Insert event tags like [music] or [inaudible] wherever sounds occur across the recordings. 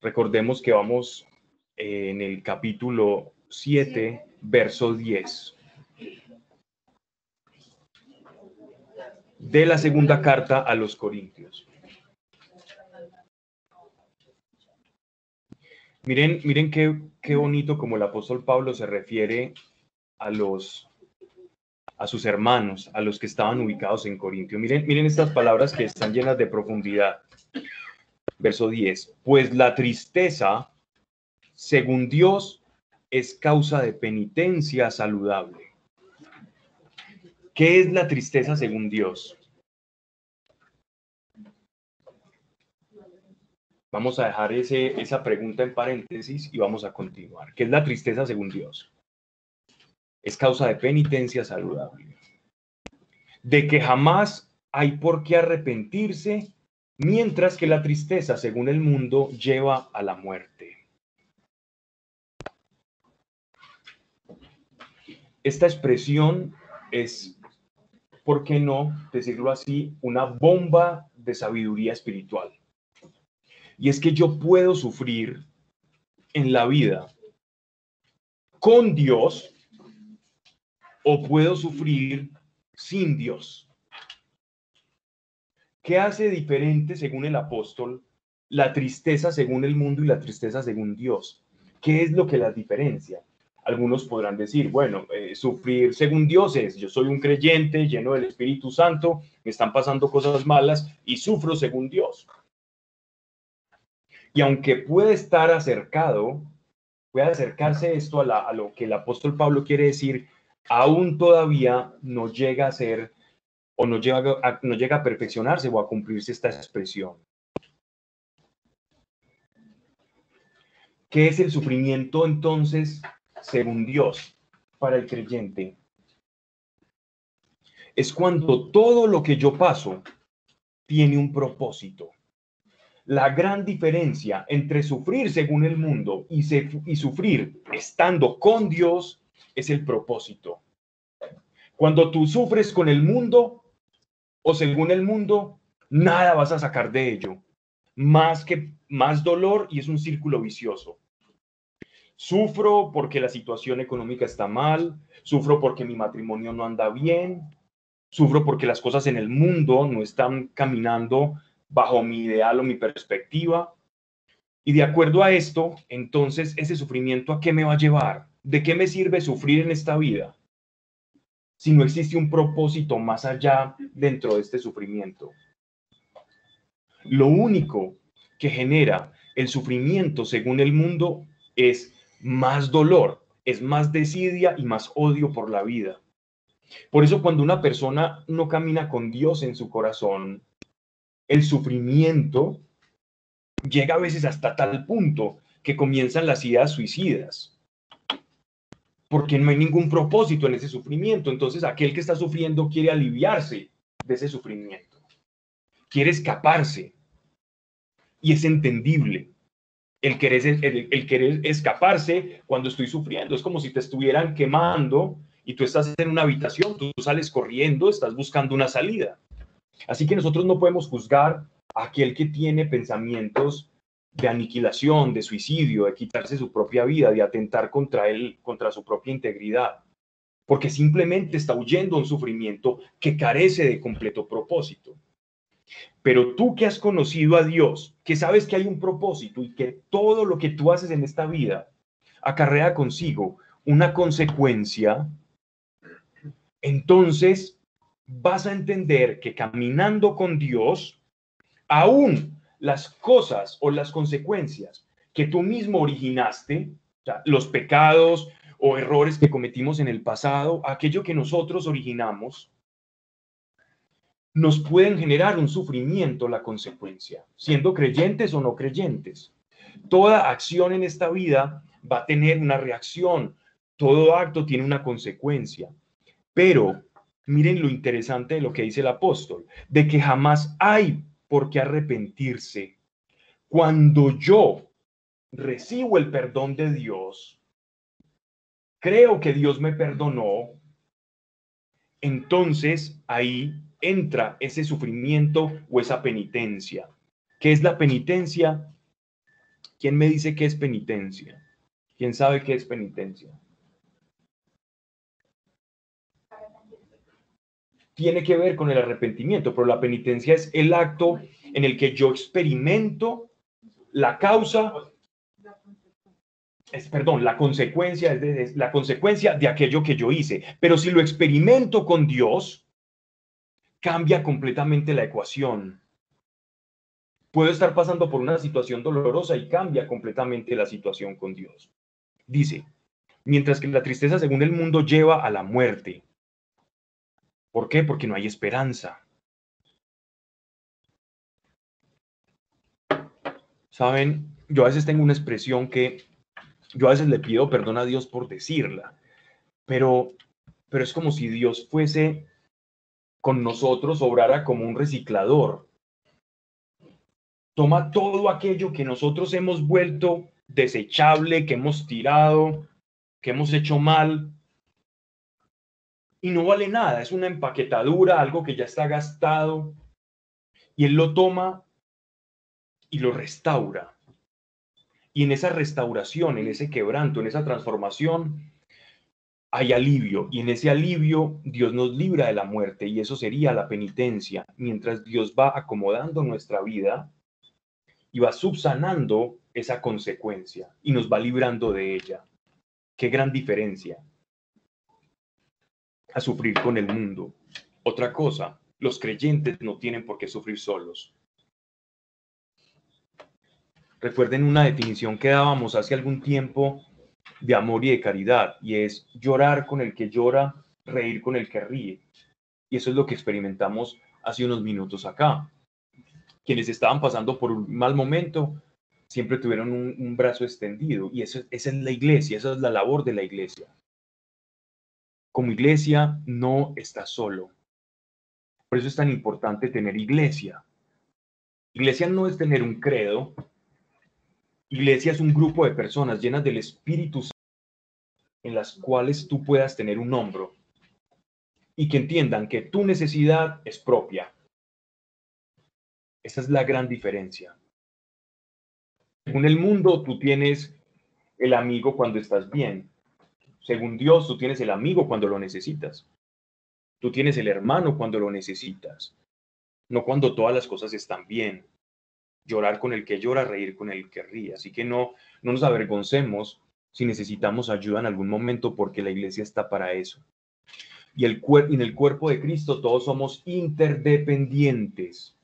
Recordemos que vamos eh, en el capítulo 7, verso 10. De la segunda carta a los Corintios. Miren, miren qué, qué bonito como el apóstol Pablo se refiere a los a sus hermanos, a los que estaban ubicados en Corintio. Miren, miren estas palabras que están llenas de profundidad. Verso 10. Pues la tristeza, según Dios, es causa de penitencia saludable. ¿Qué es la tristeza según Dios? Vamos a dejar ese, esa pregunta en paréntesis y vamos a continuar. ¿Qué es la tristeza según Dios? es causa de penitencia saludable. De que jamás hay por qué arrepentirse, mientras que la tristeza, según el mundo, lleva a la muerte. Esta expresión es, ¿por qué no decirlo así?, una bomba de sabiduría espiritual. Y es que yo puedo sufrir en la vida con Dios o puedo sufrir sin Dios. ¿Qué hace diferente, según el apóstol, la tristeza según el mundo y la tristeza según Dios? ¿Qué es lo que la diferencia? Algunos podrán decir, bueno, eh, sufrir según Dios es, yo soy un creyente lleno del Espíritu Santo, me están pasando cosas malas y sufro según Dios. Y aunque puede estar acercado, puede acercarse esto a lo que el apóstol Pablo quiere decir, aún todavía no llega a ser o no llega a, no llega a perfeccionarse o a cumplirse esta expresión. ¿Qué es el sufrimiento entonces según Dios para el creyente? Es cuando todo lo que yo paso tiene un propósito. La gran diferencia entre sufrir según el mundo y, y sufrir estando con Dios es el propósito. Cuando tú sufres con el mundo o según el mundo, nada vas a sacar de ello. Más que más dolor y es un círculo vicioso. Sufro porque la situación económica está mal, sufro porque mi matrimonio no anda bien, sufro porque las cosas en el mundo no están caminando bajo mi ideal o mi perspectiva. Y de acuerdo a esto, entonces ese sufrimiento a qué me va a llevar? ¿De qué me sirve sufrir en esta vida si no existe un propósito más allá dentro de este sufrimiento? Lo único que genera el sufrimiento según el mundo es más dolor, es más desidia y más odio por la vida. Por eso cuando una persona no camina con Dios en su corazón, el sufrimiento llega a veces hasta tal punto que comienzan las ideas suicidas porque no hay ningún propósito en ese sufrimiento. Entonces aquel que está sufriendo quiere aliviarse de ese sufrimiento, quiere escaparse. Y es entendible el querer, el, querer escaparse cuando estoy sufriendo. Es como si te estuvieran quemando y tú estás en una habitación, tú sales corriendo, estás buscando una salida. Así que nosotros no podemos juzgar a aquel que tiene pensamientos de aniquilación, de suicidio, de quitarse su propia vida, de atentar contra él, contra su propia integridad, porque simplemente está huyendo un sufrimiento que carece de completo propósito. Pero tú que has conocido a Dios, que sabes que hay un propósito y que todo lo que tú haces en esta vida acarrea consigo una consecuencia, entonces vas a entender que caminando con Dios, aún las cosas o las consecuencias que tú mismo originaste, los pecados o errores que cometimos en el pasado, aquello que nosotros originamos, nos pueden generar un sufrimiento la consecuencia, siendo creyentes o no creyentes. Toda acción en esta vida va a tener una reacción, todo acto tiene una consecuencia. Pero miren lo interesante de lo que dice el apóstol, de que jamás hay por qué arrepentirse. Cuando yo recibo el perdón de Dios, creo que Dios me perdonó, entonces ahí entra ese sufrimiento o esa penitencia. ¿Qué es la penitencia? ¿Quién me dice qué es penitencia? ¿Quién sabe qué es penitencia? Tiene que ver con el arrepentimiento, pero la penitencia es el acto en el que yo experimento la causa, es, perdón, la consecuencia, es la consecuencia de aquello que yo hice. Pero si lo experimento con Dios, cambia completamente la ecuación. Puedo estar pasando por una situación dolorosa y cambia completamente la situación con Dios. Dice, mientras que la tristeza según el mundo lleva a la muerte. ¿Por qué? Porque no hay esperanza. Saben, yo a veces tengo una expresión que yo a veces le pido perdón a Dios por decirla, pero, pero es como si Dios fuese con nosotros, obrara como un reciclador toma todo aquello que nosotros hemos vuelto desechable, que hemos tirado, que hemos hecho mal, y no vale nada, es una empaquetadura, algo que ya está gastado, y él lo toma y lo restaura. Y en esa restauración, en ese quebranto, en esa transformación, hay alivio. Y en ese alivio Dios nos libra de la muerte y eso sería la penitencia. Mientras Dios va acomodando nuestra vida, y va subsanando esa consecuencia y nos va librando de ella. Qué gran diferencia a sufrir con el mundo. Otra cosa, los creyentes no tienen por qué sufrir solos. Recuerden una definición que dábamos hace algún tiempo de amor y de caridad, y es llorar con el que llora, reír con el que ríe. Y eso es lo que experimentamos hace unos minutos acá quienes estaban pasando por un mal momento siempre tuvieron un, brazo extendido y eso, esa es la iglesia, esa es la labor de la iglesia. Como iglesia no está solo. Por eso es tan importante tener iglesia. Iglesia no es tener un credo. Iglesia es un grupo de personas llenas del Espíritu Santo en las cuales tú puedas tener un hombro y que entiendan que tu necesidad es propia esa es la gran diferencia. Según el mundo, tú tienes el amigo cuando estás bien. Según Dios, tú tienes el amigo cuando lo necesitas. Tú tienes el hermano cuando lo necesitas. No cuando todas las cosas están bien. Llorar con el que llora, reír con el que ríe. Así que no, no nos avergoncemos si necesitamos ayuda en algún momento porque la iglesia está para eso. Y el en el cuerpo de Cristo todos somos interdependientes.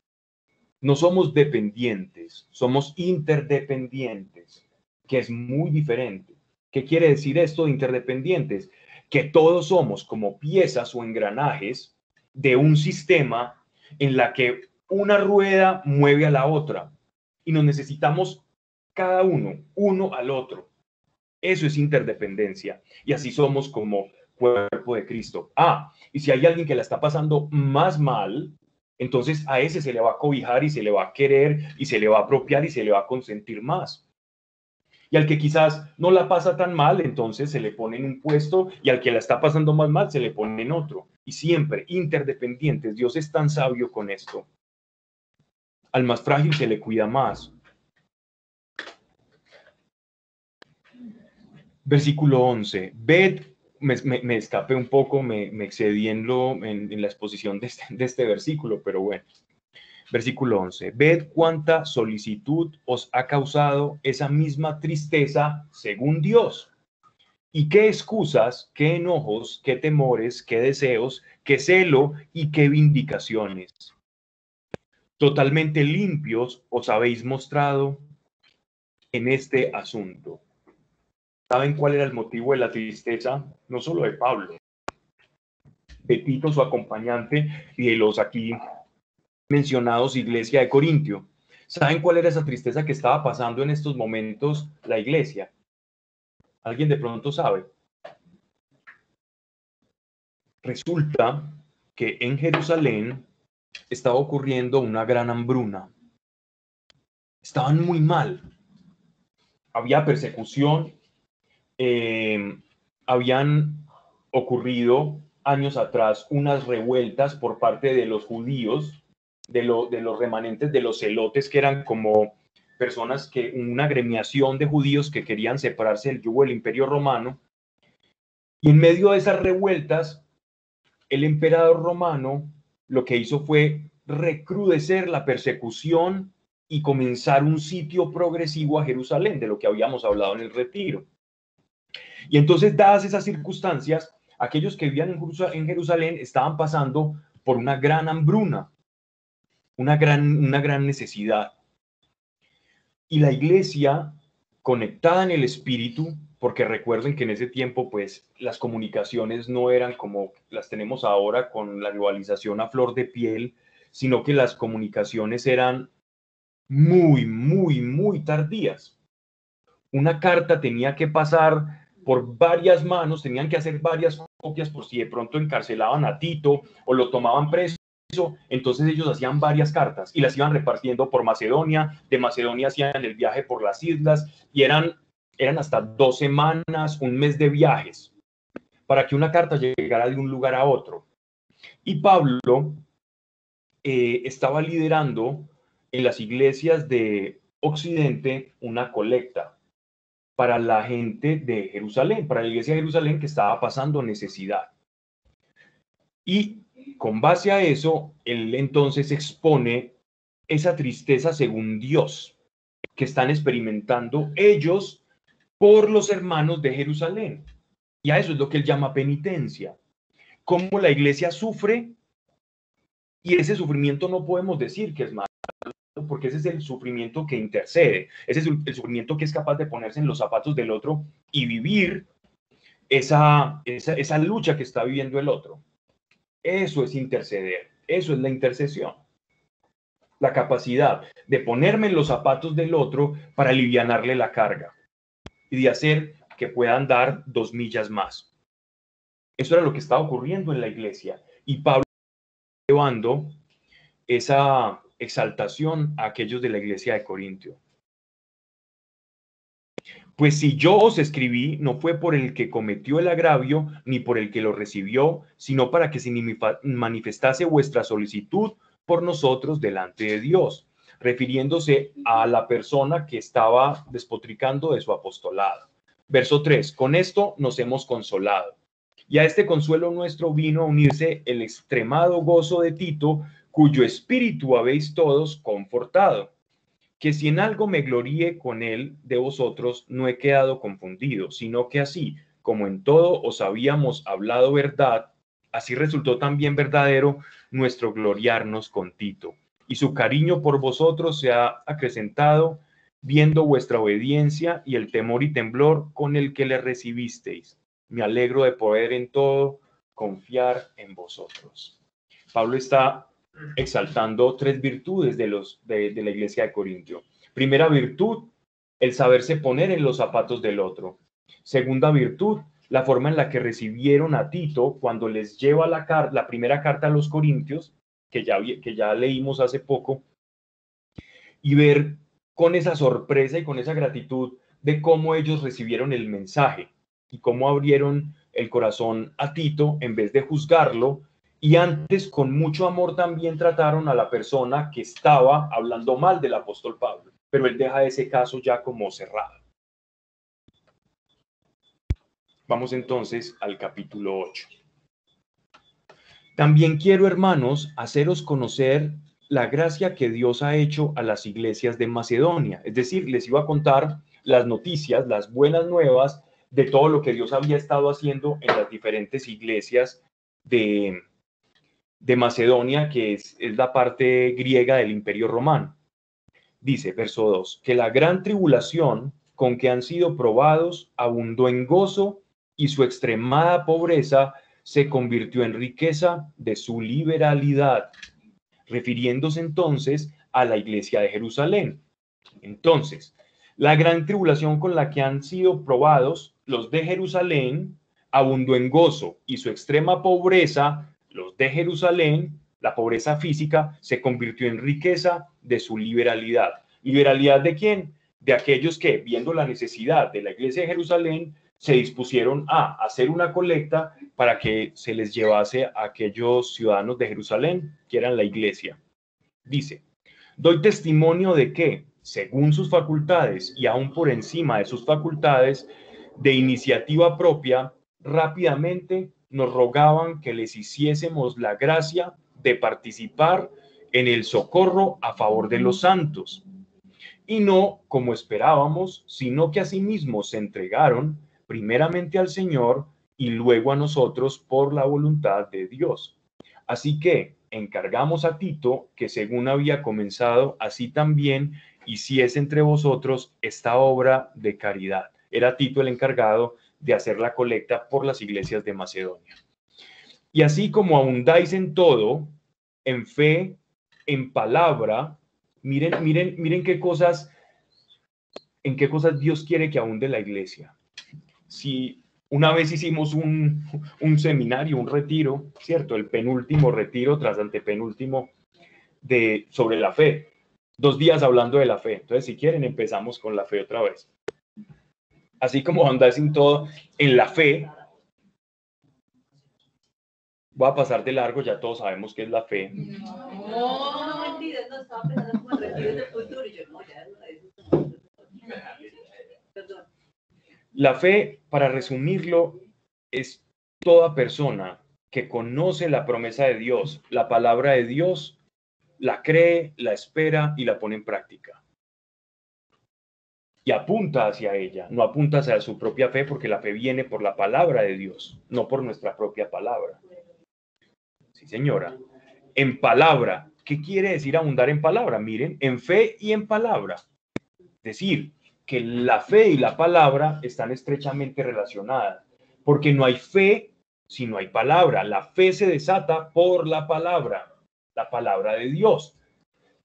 No somos dependientes, somos interdependientes, que es muy diferente. ¿Qué quiere decir esto de interdependientes? Que todos somos como piezas o engranajes de un sistema en la que una rueda mueve a la otra y nos necesitamos cada uno, uno al otro. Eso es interdependencia. Y así somos como cuerpo de Cristo. Ah, y si hay alguien que la está pasando más mal, entonces a ese se le va a cobijar y se le va a querer y se le va a apropiar y se le va a consentir más. Y al que quizás no la pasa tan mal, entonces se le pone en un puesto y al que la está pasando más mal, se le pone en otro. Y siempre interdependientes. Dios es tan sabio con esto. Al más frágil se le cuida más. Versículo 11. Ved me, me, escapé un poco, me, me excedí en, la exposición de este, de este versículo, pero bueno. Versículo 11. Ved cuánta solicitud os ha causado esa misma tristeza según Dios. Y qué excusas, qué enojos, qué temores, qué deseos, qué celo y qué vindicaciones. Totalmente limpios os habéis mostrado en este asunto. ¿Saben cuál era el motivo de la tristeza? No solo de Pablo, de Tito, su acompañante, y de los aquí mencionados iglesia de Corintio. ¿Saben cuál era esa tristeza que estaba pasando en estos momentos la iglesia? ¿Alguien de pronto sabe? Resulta que en Jerusalén estaba ocurriendo una gran hambruna. Estaban muy mal. Había persecución eh, habían ocurrido años atrás unas revueltas por parte de los judíos, de, de los remanentes de los celotes, que eran como personas que, una agremiación de judíos que querían separarse del yugo del imperio romano. Y en medio de esas revueltas, el emperador romano lo que hizo fue recrudecer la persecución y comenzar un sitio progresivo a Jerusalén, de lo que habíamos hablado en el retiro. Y entonces, dadas esas circunstancias, aquellos que vivían en Jerusalén estaban pasando por una gran hambruna, una gran, una gran necesidad. Y la iglesia, conectada en el espíritu, porque recuerden que en ese tiempo, pues, las comunicaciones no eran como las tenemos ahora con la globalización a flor de piel, sino que las comunicaciones eran muy, muy, muy tardías. Una carta tenía que pasar por varias manos, tenían que hacer varias copias por si de pronto encarcelaban a Tito o lo tomaban preso. Entonces ellos hacían varias cartas y las iban repartiendo por Macedonia. De Macedonia hacían el viaje por las islas y eran, eran hasta dos semanas, un mes de viajes para que una carta llegara de un lugar a otro. Y Pablo eh, estaba liderando en las iglesias de Occidente una colecta para la gente de Jerusalén, para la iglesia de Jerusalén que estaba pasando necesidad. Y con base a eso, él entonces expone esa tristeza según Dios que están experimentando ellos por los hermanos de Jerusalén. Y a eso es lo que él llama penitencia. Cómo la iglesia sufre y ese sufrimiento no podemos decir que es malo, porque ese es el sufrimiento que intercede, ese es el, sufrimiento que es capaz de ponerse en los zapatos del otro y vivir esa, esa, esa lucha que está viviendo el otro. Eso es interceder, eso es la intercesión. La capacidad de ponerme en los zapatos del otro para alivianarle la carga y de hacer que puedan dar dos millas más. Eso era lo que estaba ocurriendo en la iglesia. Y Pablo llevando esa exaltación a aquellos de la iglesia de Corintio. Pues si yo os escribí, no fue por el que cometió el agravio, ni por el que lo recibió, sino para que se manifestase vuestra solicitud por nosotros delante de Dios, refiriéndose a la persona que estaba despotricando de su apostolado. Verso 3, con esto nos hemos consolado. Y a este consuelo nuestro vino a unirse el extremado gozo de Tito, cuyo espíritu habéis todos confortado. Que si en algo me gloríe con él de vosotros, no he quedado confundido, sino que así, como en todo os habíamos hablado verdad, así resultó también verdadero nuestro gloriarnos con Tito. Y su cariño por vosotros se ha acrecentado, viendo vuestra obediencia y el temor y temblor con el que le recibisteis. Me alegro de poder en todo confiar en vosotros. Pablo está exaltando tres virtudes de, los, de, la iglesia de Corintio. Primera virtud, el saberse poner en los zapatos del otro. Segunda virtud, la forma en la que recibieron a Tito cuando les lleva la, la primera carta a los Corintios, que ya, que ya leímos hace poco, y ver con esa sorpresa y con esa gratitud de cómo ellos recibieron el mensaje y cómo abrieron el corazón a Tito en vez de juzgarlo y antes, con mucho amor, también trataron a la persona que estaba hablando mal del apóstol Pablo, pero él deja ese caso ya como cerrado. Vamos entonces al capítulo 8. También quiero, hermanos, haceros conocer la gracia que Dios ha hecho a las iglesias de Macedonia. Es decir, les iba a contar las noticias, las buenas nuevas de todo lo que Dios había estado haciendo en las diferentes iglesias de, de Macedonia, que es, la parte griega del imperio romano. Dice, verso 2, que la gran tribulación con que han sido probados abundó en gozo y su extremada pobreza se convirtió en riqueza de su liberalidad, refiriéndose entonces a la iglesia de Jerusalén. Entonces, la gran tribulación con la que han sido probados los de Jerusalén abundó en gozo y su extrema pobreza los de Jerusalén, la pobreza física se convirtió en riqueza de su liberalidad. ¿Liberalidad de quién? De aquellos que, viendo la necesidad de la iglesia de Jerusalén, se dispusieron a hacer una colecta para que se les llevase a aquellos ciudadanos de Jerusalén que eran la iglesia. Dice, doy testimonio de que, según sus facultades y aún por encima de sus facultades, de iniciativa propia, rápidamente nos rogaban que les hiciésemos la gracia de participar en el socorro a favor de los santos. Y no como esperábamos, sino que asimismo se entregaron primeramente al Señor y luego a nosotros por la voluntad de Dios. Así que encargamos a Tito que según había comenzado, así también hiciese entre vosotros esta obra de caridad. Era Tito el encargado de hacer la colecta por las iglesias de Macedonia. Y así como abundáis en todo, en fe, en palabra, miren, miren, miren qué cosas, en qué cosas Dios quiere que abunde la iglesia. Si una vez hicimos un, un seminario, un retiro, ¿cierto? El penúltimo retiro tras antepenúltimo de, sobre la fe. Dos días hablando de la fe. Entonces, si quieren, empezamos con la fe otra vez. Así como andáis en todo, en la fe, voy a pasar de largo, ya todos sabemos qué es la fe. No, no, no, pensando como del futuro. La fe, para resumirlo, es toda persona que conoce la promesa de Dios, la palabra de Dios, la cree, la espera y la pone en práctica. Y apunta hacia ella, no apunta hacia su propia fe porque la fe viene por la palabra de Dios, no por nuestra propia palabra. Sí, señora. En palabra. ¿Qué quiere decir abundar en palabra? Miren, en fe y en palabra. Es decir, que la fe y la palabra están estrechamente relacionadas, porque no hay fe si no hay palabra. La fe se desata por la palabra, la palabra de Dios.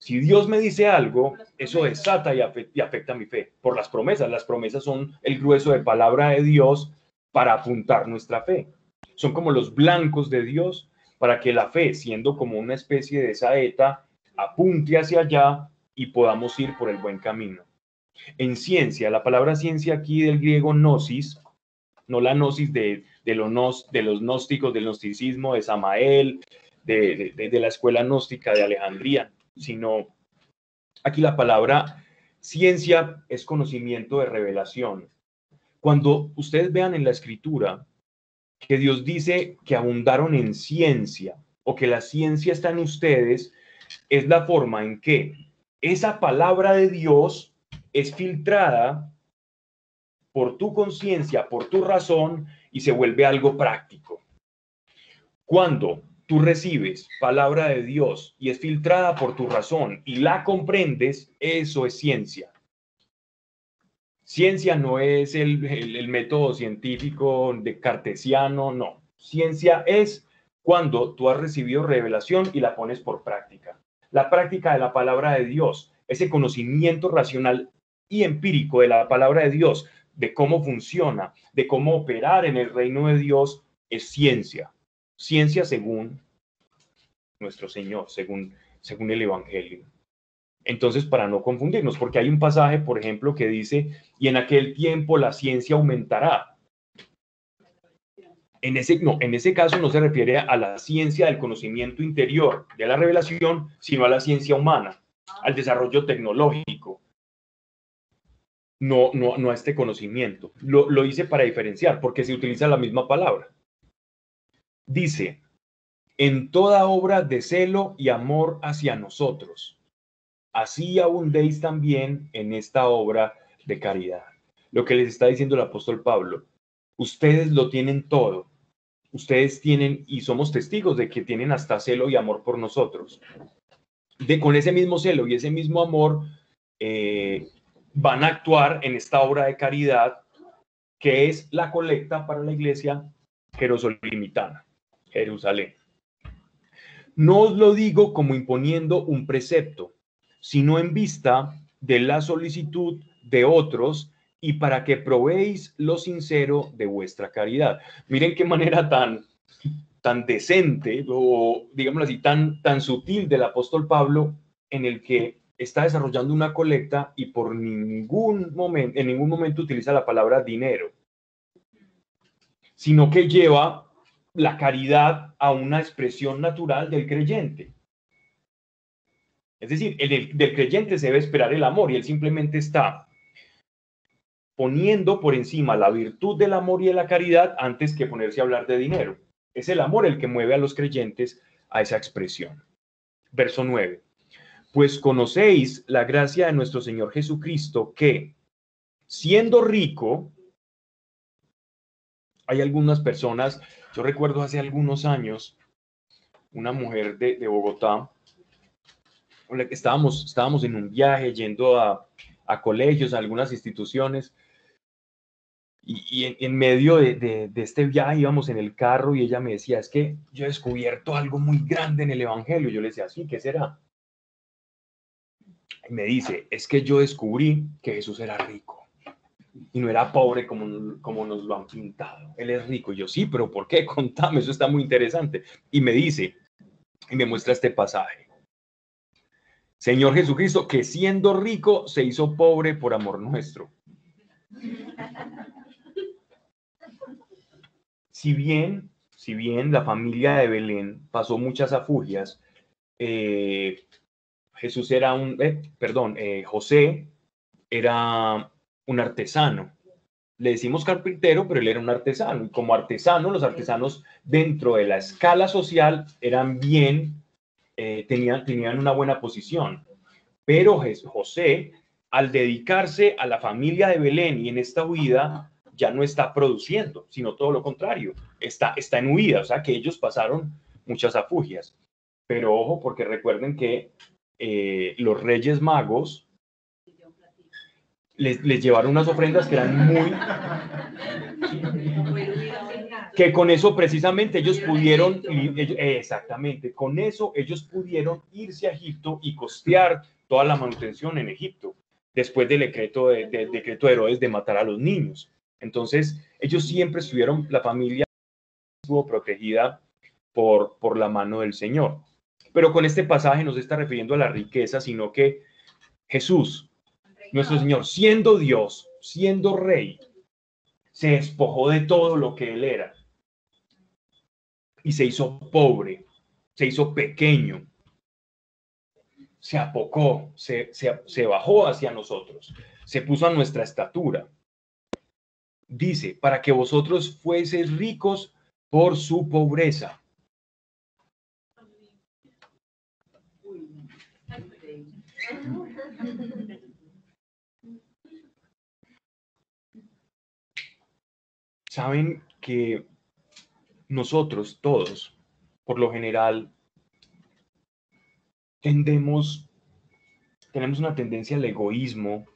Si Dios me dice algo, eso desata y afecta, mi fe por las promesas. Las promesas son el grueso de palabra de Dios para apuntar nuestra fe. Son como los blancos de Dios para que la fe, siendo como una especie de saeta, apunte hacia allá y podamos ir por el buen camino. En ciencia, la palabra ciencia aquí del griego gnosis, no la gnosis de, los, gnósticos, del gnosticismo, de Samael, de la escuela gnóstica de Alejandría, sino aquí la palabra ciencia es conocimiento de revelación. Cuando ustedes vean en la escritura que Dios dice que abundaron en ciencia o que la ciencia está en ustedes, es la forma en que esa palabra de Dios es filtrada por tu conciencia, por tu razón y se vuelve algo práctico. Cuando tú recibes palabra de Dios y es filtrada por tu razón y la comprendes, eso es ciencia. Ciencia no es el, método científico de cartesiano, no. Ciencia es cuando tú has recibido revelación y la pones por práctica. La práctica de la palabra de Dios, ese conocimiento racional y empírico de la palabra de Dios, de cómo funciona, de cómo operar en el reino de Dios, es ciencia. Ciencia según nuestro Señor, según, según el Evangelio. Entonces, para no confundirnos, porque hay un pasaje, por ejemplo, que dice, y en aquel tiempo la ciencia aumentará. En ese, no, en ese caso no se refiere a la ciencia del conocimiento interior de la revelación, sino a la ciencia humana, al desarrollo tecnológico, no, no, no a este conocimiento. Lo, lo hice para diferenciar, porque se utiliza la misma palabra. Dice, en toda obra de celo y amor hacia nosotros, así abundéis también en esta obra de caridad. Lo que les está diciendo el apóstol Pablo, ustedes lo tienen todo, ustedes tienen y somos testigos de que tienen hasta celo y amor por nosotros. De, con ese mismo celo y ese mismo amor, eh, van a actuar en esta obra de caridad que es la colecta para la iglesia jerosolimitana, Jerusalén. No os lo digo como imponiendo un precepto, sino en vista de la solicitud de otros y para que probéis lo sincero de vuestra caridad. Miren qué manera tan, tan decente o, digámoslo así, tan, tan sutil del apóstol Pablo en el que está desarrollando una colecta y por ningún momento, en ningún momento utiliza la palabra dinero, sino que lleva la caridad a una expresión natural del creyente. Es decir, el del creyente se debe esperar el amor y él simplemente está poniendo por encima la virtud del amor y de la caridad antes que ponerse a hablar de dinero. Es el amor el que mueve a los creyentes a esa expresión. Verso 9. Pues conocéis la gracia de nuestro Señor Jesucristo que, siendo rico, hay algunas personas, yo recuerdo hace algunos años, una mujer de, Bogotá, con la que estábamos, estábamos en un viaje yendo a, colegios, a algunas instituciones, y, en, medio de, este viaje íbamos en el carro y ella me decía, es que yo he descubierto algo muy grande en el Evangelio. Yo le decía, sí, ¿qué será? Y me dice, es que yo descubrí que Jesús era rico y no era pobre como, como nos lo han pintado. Él es rico. Y yo, sí, pero ¿por qué? [laughs] Contame, eso está muy interesante. Y me dice, y me muestra este pasaje. Señor Jesucristo, que siendo rico se hizo pobre por amor nuestro. Si bien, si bien la familia de Belén pasó muchas afugias, eh, Jesús era un, eh, perdón, eh, José era un artesano. Le decimos carpintero, pero él era un artesano. Y como artesano, los artesanos dentro de la escala social eran bien, tenían, tenían una buena posición. Pero José, al dedicarse a la familia de Belén y en esta huida, ya no está produciendo, sino todo lo contrario, está, está en huida, o sea que ellos pasaron muchas afugias. Pero ojo, porque recuerden que eh, los reyes magos les, les, llevaron unas ofrendas que eran muy... que con eso precisamente ellos pudieron, exactamente, con eso ellos pudieron irse a Egipto y costear toda la manutención en Egipto, después del decreto de, decreto de Herodes de matar a los niños. Entonces, ellos siempre estuvieron, la familia estuvo protegida por, por la mano del Señor. Pero con este pasaje no se está refiriendo a la riqueza, sino que Jesús, nuestro Señor, siendo Dios, siendo Rey, se despojó de todo lo que Él era y se hizo pobre, se hizo pequeño, se apocó, se, se, se bajó hacia nosotros, se puso a nuestra estatura dice, para que vosotros fueseis ricos por su pobreza. Saben que nosotros todos, por lo general, tendemos, tenemos una tendencia al egoísmo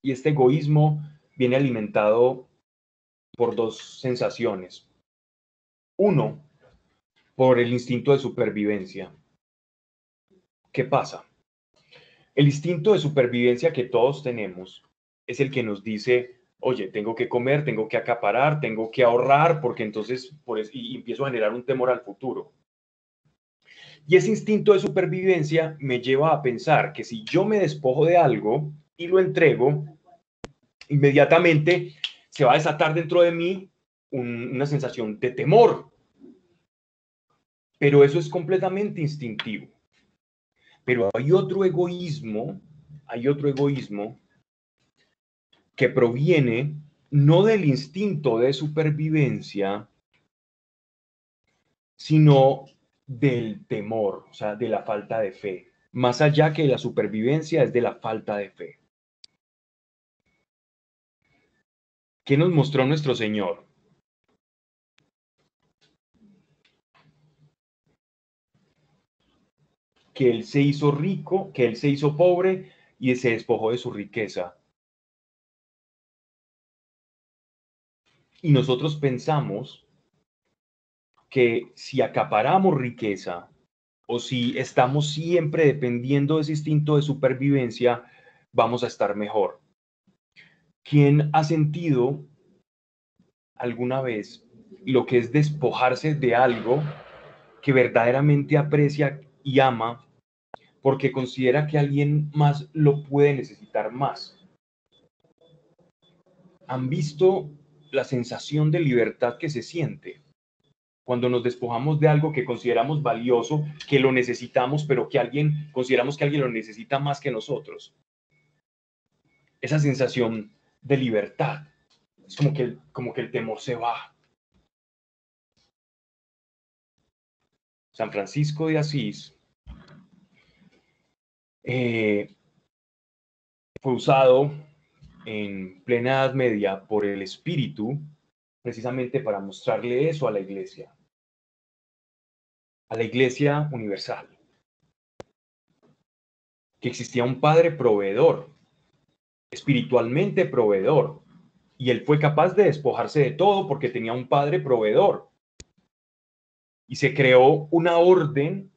y este egoísmo viene alimentado por dos sensaciones. Uno, por el instinto de supervivencia. ¿Qué pasa? El instinto de supervivencia que todos tenemos es el que nos dice, oye, tengo que comer, tengo que acaparar, tengo que ahorrar, porque entonces y empiezo a generar un temor al futuro. Y ese instinto de supervivencia me lleva a pensar que si yo me despojo de algo y lo entrego, inmediatamente se va a desatar dentro de mí una sensación de temor. Pero eso es completamente instintivo. Pero hay otro egoísmo, hay otro egoísmo que proviene no del instinto de supervivencia, sino del temor, o sea, de la falta de fe. Más allá que la supervivencia es de la falta de fe. ¿Qué nos mostró nuestro Señor? Que Él se hizo rico, que Él se hizo pobre y se despojó de su riqueza. Y nosotros pensamos que si acaparamos riqueza o si estamos siempre dependiendo de ese instinto de supervivencia, vamos a estar mejor. ¿Quién ha sentido alguna vez lo que es despojarse de algo que verdaderamente aprecia y ama porque considera que alguien más lo puede necesitar más? ¿Han visto la sensación de libertad que se siente? cuando nos despojamos de algo que consideramos valioso, que lo necesitamos, pero que alguien, consideramos que alguien lo necesita más que nosotros. Esa sensación de libertad. Es como que, como que el temor se va. San Francisco de Asís eh, fue usado en plena Edad Media por el Espíritu precisamente para mostrarle eso a la iglesia, a la iglesia universal, que existía un Padre proveedor, espiritualmente proveedor, y él fue capaz de despojarse de todo porque tenía un Padre proveedor. Y se creó una orden,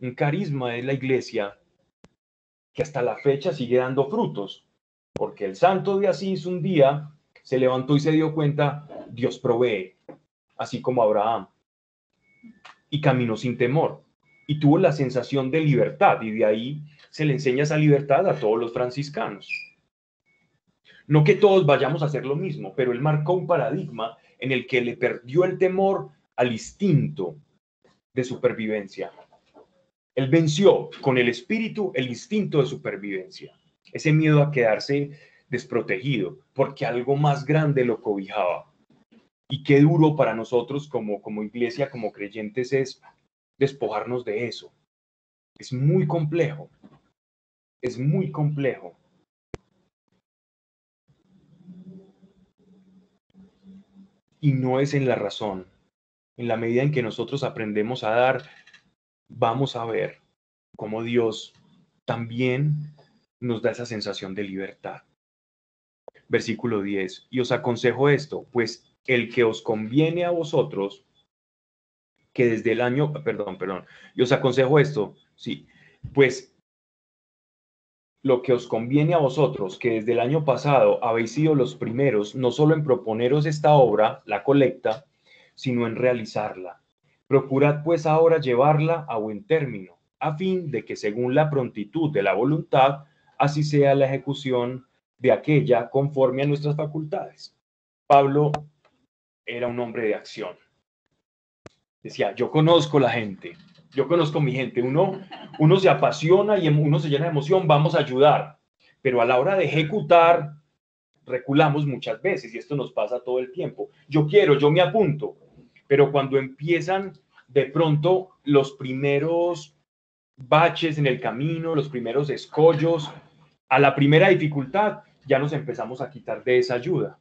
un carisma de la iglesia que hasta la fecha sigue dando frutos, porque el santo de Asís un día se levantó y se dio cuenta, Dios provee, así como Abraham, y caminó sin temor, y tuvo la sensación de libertad, y de ahí se le enseña esa libertad a todos los franciscanos. No que todos vayamos a hacer lo mismo, pero él marcó un paradigma en el que le perdió el temor al instinto de supervivencia. Él venció con el espíritu el instinto de supervivencia, ese miedo a quedarse desprotegido, porque algo más grande lo cobijaba. Y qué duro para nosotros como, como iglesia, como creyentes, es despojarnos de eso. Es muy complejo. Es muy complejo. Y no es en la razón. En la medida en que nosotros aprendemos a dar, vamos a ver cómo Dios también nos da esa sensación de libertad. Versículo 10. Y os aconsejo esto, pues el que os conviene a vosotros, que desde el año, perdón, perdón, y os aconsejo esto, sí, pues lo que os conviene a vosotros, que desde el año pasado habéis sido los primeros, no solo en proponeros esta obra, la colecta, sino en realizarla. Procurad pues ahora llevarla a buen término, a fin de que según la prontitud de la voluntad, así sea la ejecución de aquella conforme a nuestras facultades. Pablo era un hombre de acción. Decía, yo conozco la gente, yo conozco mi gente, uno, uno se apasiona y uno se llena de emoción, vamos a ayudar, pero a la hora de ejecutar, reculamos muchas veces y esto nos pasa todo el tiempo. Yo quiero, yo me apunto, pero cuando empiezan de pronto los primeros baches en el camino, los primeros escollos, a la primera dificultad, ya nos empezamos a quitar de esa ayuda.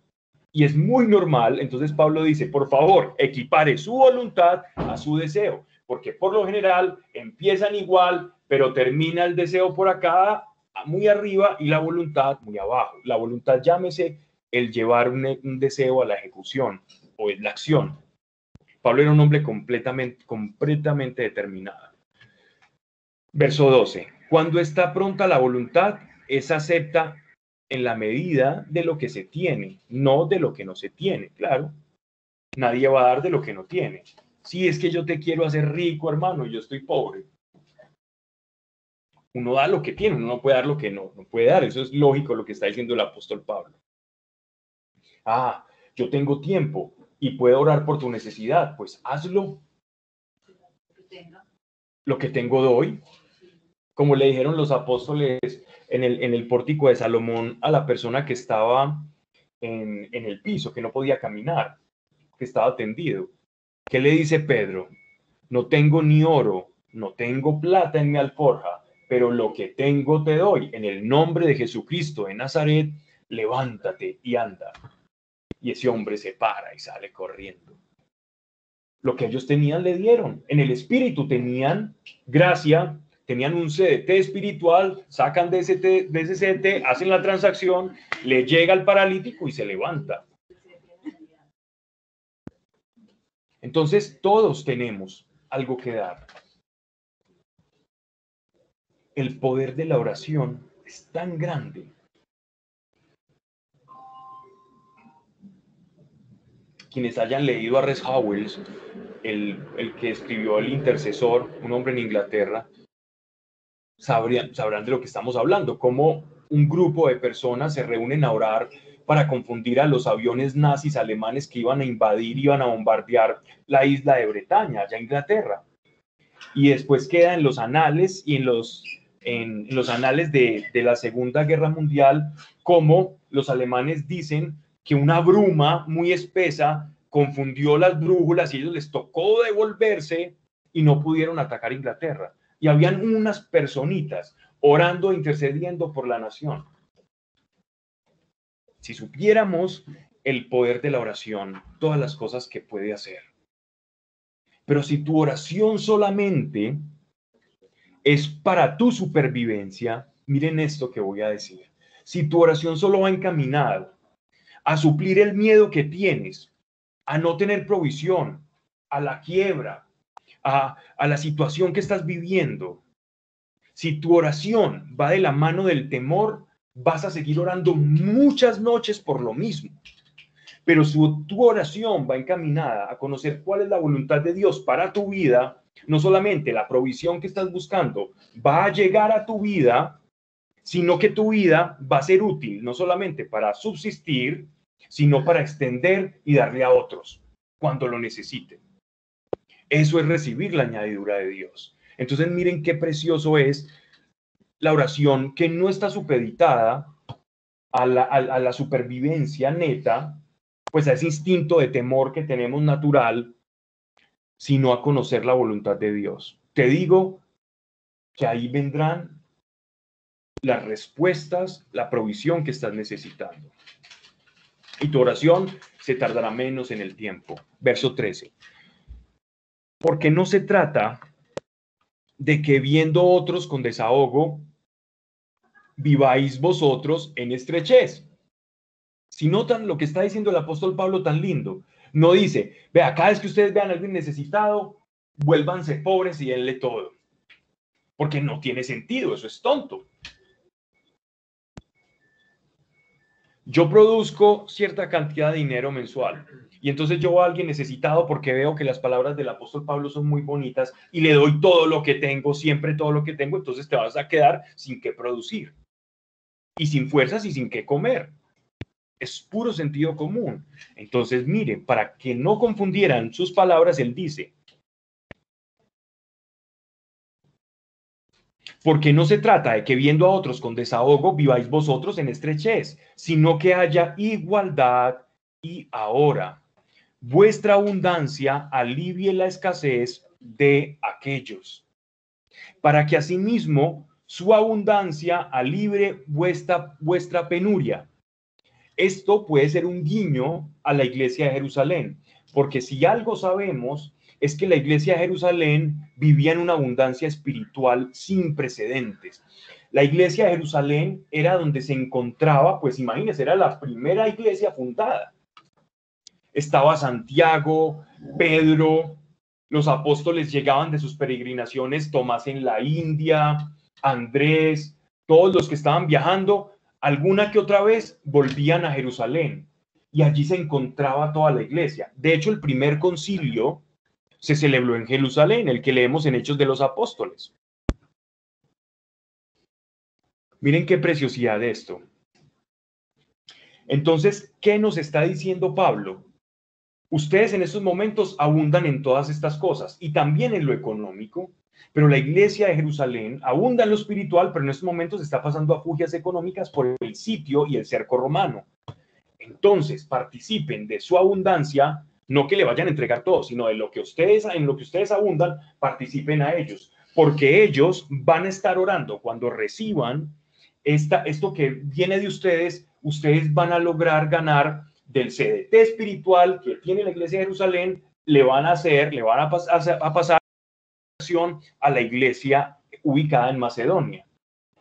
Y es muy normal, entonces Pablo dice, por favor, equipare su voluntad a su deseo, porque por lo general empiezan igual, pero termina el deseo por acá, muy arriba, y la voluntad muy abajo. La voluntad llámese el llevar un, deseo a la ejecución o la acción. Pablo era un hombre completamente, completamente determinado. Verso 12. Cuando está pronta la voluntad, es acepta en la medida de lo que se tiene, no de lo que no se tiene, claro. Nadie va a dar de lo que no tiene. Si es que yo te quiero hacer rico, hermano, y yo estoy pobre. Uno da lo que tiene, uno no puede dar lo que no, no puede dar. Eso es lógico lo que está diciendo el apóstol Pablo. Ah, yo tengo tiempo y puedo orar por tu necesidad, pues hazlo. Lo que tengo doy. Como le dijeron los apóstoles en el, en el pórtico de Salomón a la persona que estaba en, en el piso, que no podía caminar, que estaba tendido. ¿Qué le dice Pedro? No tengo ni oro, no tengo plata en mi alforja, pero lo que tengo te doy. En el nombre de Jesucristo de Nazaret, levántate y anda y ese hombre se para y sale corriendo. Lo que ellos tenían le dieron. En el espíritu tenían gracia, tenían un CDT espiritual, sacan de ese, de ese CDT, hacen la transacción, le llega al paralítico y se levanta. Entonces todos tenemos algo que dar. El poder de la oración es tan grande quienes hayan leído a Res Howells, el, que escribió El Intercesor, un hombre en Inglaterra, sabrían, sabrán de lo que estamos hablando, cómo un grupo de personas se reúnen a orar para confundir a los aviones nazis alemanes que iban a invadir, iban a bombardear la isla de Bretaña, allá Inglaterra. Y después queda en los anales y en los, en, los anales de, de la Segunda Guerra Mundial como los alemanes dicen que una bruma muy espesa confundió las brújulas y ellos les tocó devolverse y no pudieron atacar Inglaterra. Y habían unas personitas orando e intercediendo por la nación. Si supiéramos el poder de la oración, todas las cosas que puede hacer. Pero si tu oración solamente es para tu supervivencia, miren esto que voy a decir. Si tu oración solo va encaminada a suplir el miedo que tienes, a no tener provisión, a la quiebra, a, la situación que estás viviendo, si tu oración va de la mano del temor, vas a seguir orando muchas noches por lo mismo. Pero si tu oración va encaminada a conocer cuál es la voluntad de Dios para tu vida, no solamente la provisión que estás buscando va a llegar a tu vida, sino que tu vida va a ser útil no solamente para subsistir, sino para extender y darle a otros cuando lo necesiten. Eso es recibir la añadidura de Dios. Entonces miren qué precioso es la oración que no está supeditada a la, supervivencia neta, pues a ese instinto de temor que tenemos natural, sino a conocer la voluntad de Dios. Te digo que ahí vendrán las respuestas, la provisión que estás necesitando. Y tu oración se tardará menos en el tiempo. Verso 13. Porque no se trata de que viendo otros con desahogo, viváis vosotros en estrechez. Si notan lo que está diciendo el apóstol Pablo tan lindo, no dice, vea, cada vez que ustedes vean a alguien necesitado, vuélvanse pobres y denle todo. Porque no tiene sentido, eso es tonto. Yo produzco cierta cantidad de dinero mensual y entonces yo a alguien necesitado porque veo que las palabras del apóstol Pablo son muy bonitas y le doy todo lo que tengo, siempre todo lo que tengo, entonces te vas a quedar sin qué producir y sin fuerzas y sin qué comer. Es puro sentido común. Entonces, mire, para que no confundieran sus palabras, él dice, Porque no se trata de que viendo a otros con desahogo viváis vosotros en estrechez, sino que haya igualdad y ahora vuestra abundancia alivie la escasez de aquellos, para que asimismo su abundancia alivie vuestra, vuestra penuria. Esto puede ser un guiño a la iglesia de Jerusalén, porque si algo sabemos es que la iglesia de Jerusalén vivía en una abundancia espiritual sin precedentes. La iglesia de Jerusalén era donde se encontraba, pues imagínense, era la primera iglesia fundada. Estaba Santiago, Pedro, los apóstoles llegaban de sus peregrinaciones, Tomás en la India, Andrés, todos los que estaban viajando, alguna que otra vez volvían a Jerusalén y allí se encontraba toda la iglesia. De hecho, el primer concilio se celebró en Jerusalén, el que leemos en Hechos de los Apóstoles. Miren qué preciosidad esto. Entonces, ¿qué nos está diciendo Pablo? Ustedes en estos momentos abundan en todas estas cosas y también en lo económico, pero la iglesia de Jerusalén abunda en lo espiritual, pero en estos momentos está pasando a fugias económicas por el sitio y el cerco romano. Entonces, participen de su abundancia no que le vayan a entregar todo, sino de lo que ustedes, en lo que ustedes abundan, participen a ellos, porque ellos van a estar orando cuando reciban esta, esto que viene de ustedes, ustedes van a lograr ganar del CDT espiritual que tiene la iglesia de Jerusalén, le van a hacer, le van a, a pasar a la iglesia ubicada en Macedonia.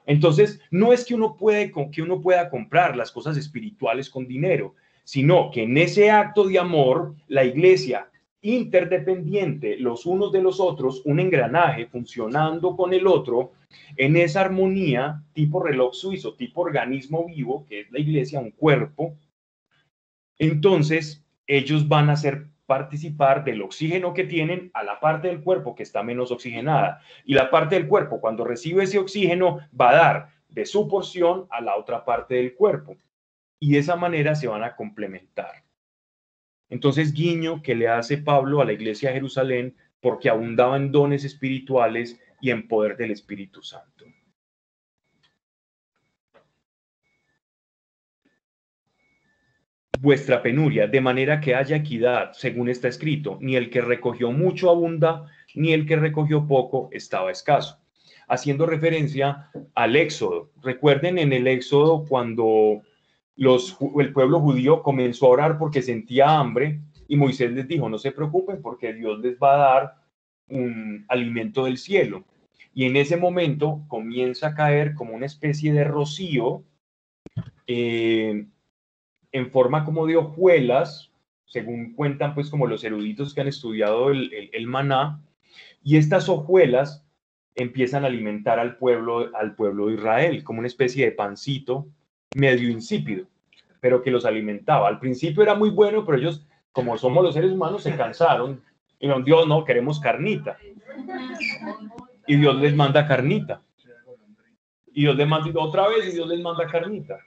Entonces, no es que uno, puede, que uno pueda comprar las cosas espirituales con dinero, sino que en ese acto de amor, la iglesia interdependiente los unos de los otros, un engranaje funcionando con el otro, en esa armonía tipo reloj suizo, tipo organismo vivo, que es la iglesia, un cuerpo, entonces ellos van a hacer participar del oxígeno que tienen a la parte del cuerpo que está menos oxigenada. Y la parte del cuerpo, cuando recibe ese oxígeno, va a dar de su porción a la otra parte del cuerpo. y de esa manera se van a complementar. Entonces, guiño que le hace Pablo a la iglesia de Jerusalén porque abundaba en dones espirituales y en poder del Espíritu Santo. Vuestra penuria, de manera que haya equidad, según está escrito, ni el que recogió mucho abunda, ni el que recogió poco estaba escaso. Haciendo referencia al Éxodo. Recuerden en el Éxodo cuando los, el pueblo judío comenzó a orar porque sentía hambre y Moisés les dijo, no se preocupen porque Dios les va a dar un alimento del cielo. Y en ese momento comienza a caer como una especie de rocío eh, en forma como de hojuelas, según cuentan pues como los eruditos que han estudiado el, el maná, y estas hojuelas empiezan a alimentar al pueblo, al pueblo de Israel, como una especie de pancito medio insípido, pero que los alimentaba. Al principio era muy bueno, pero ellos, como somos los seres humanos, se cansaron y dijeron, Dios, no, queremos carnita. Y Dios les manda carnita. Y Dios les manda otra vez y Dios les manda carnita.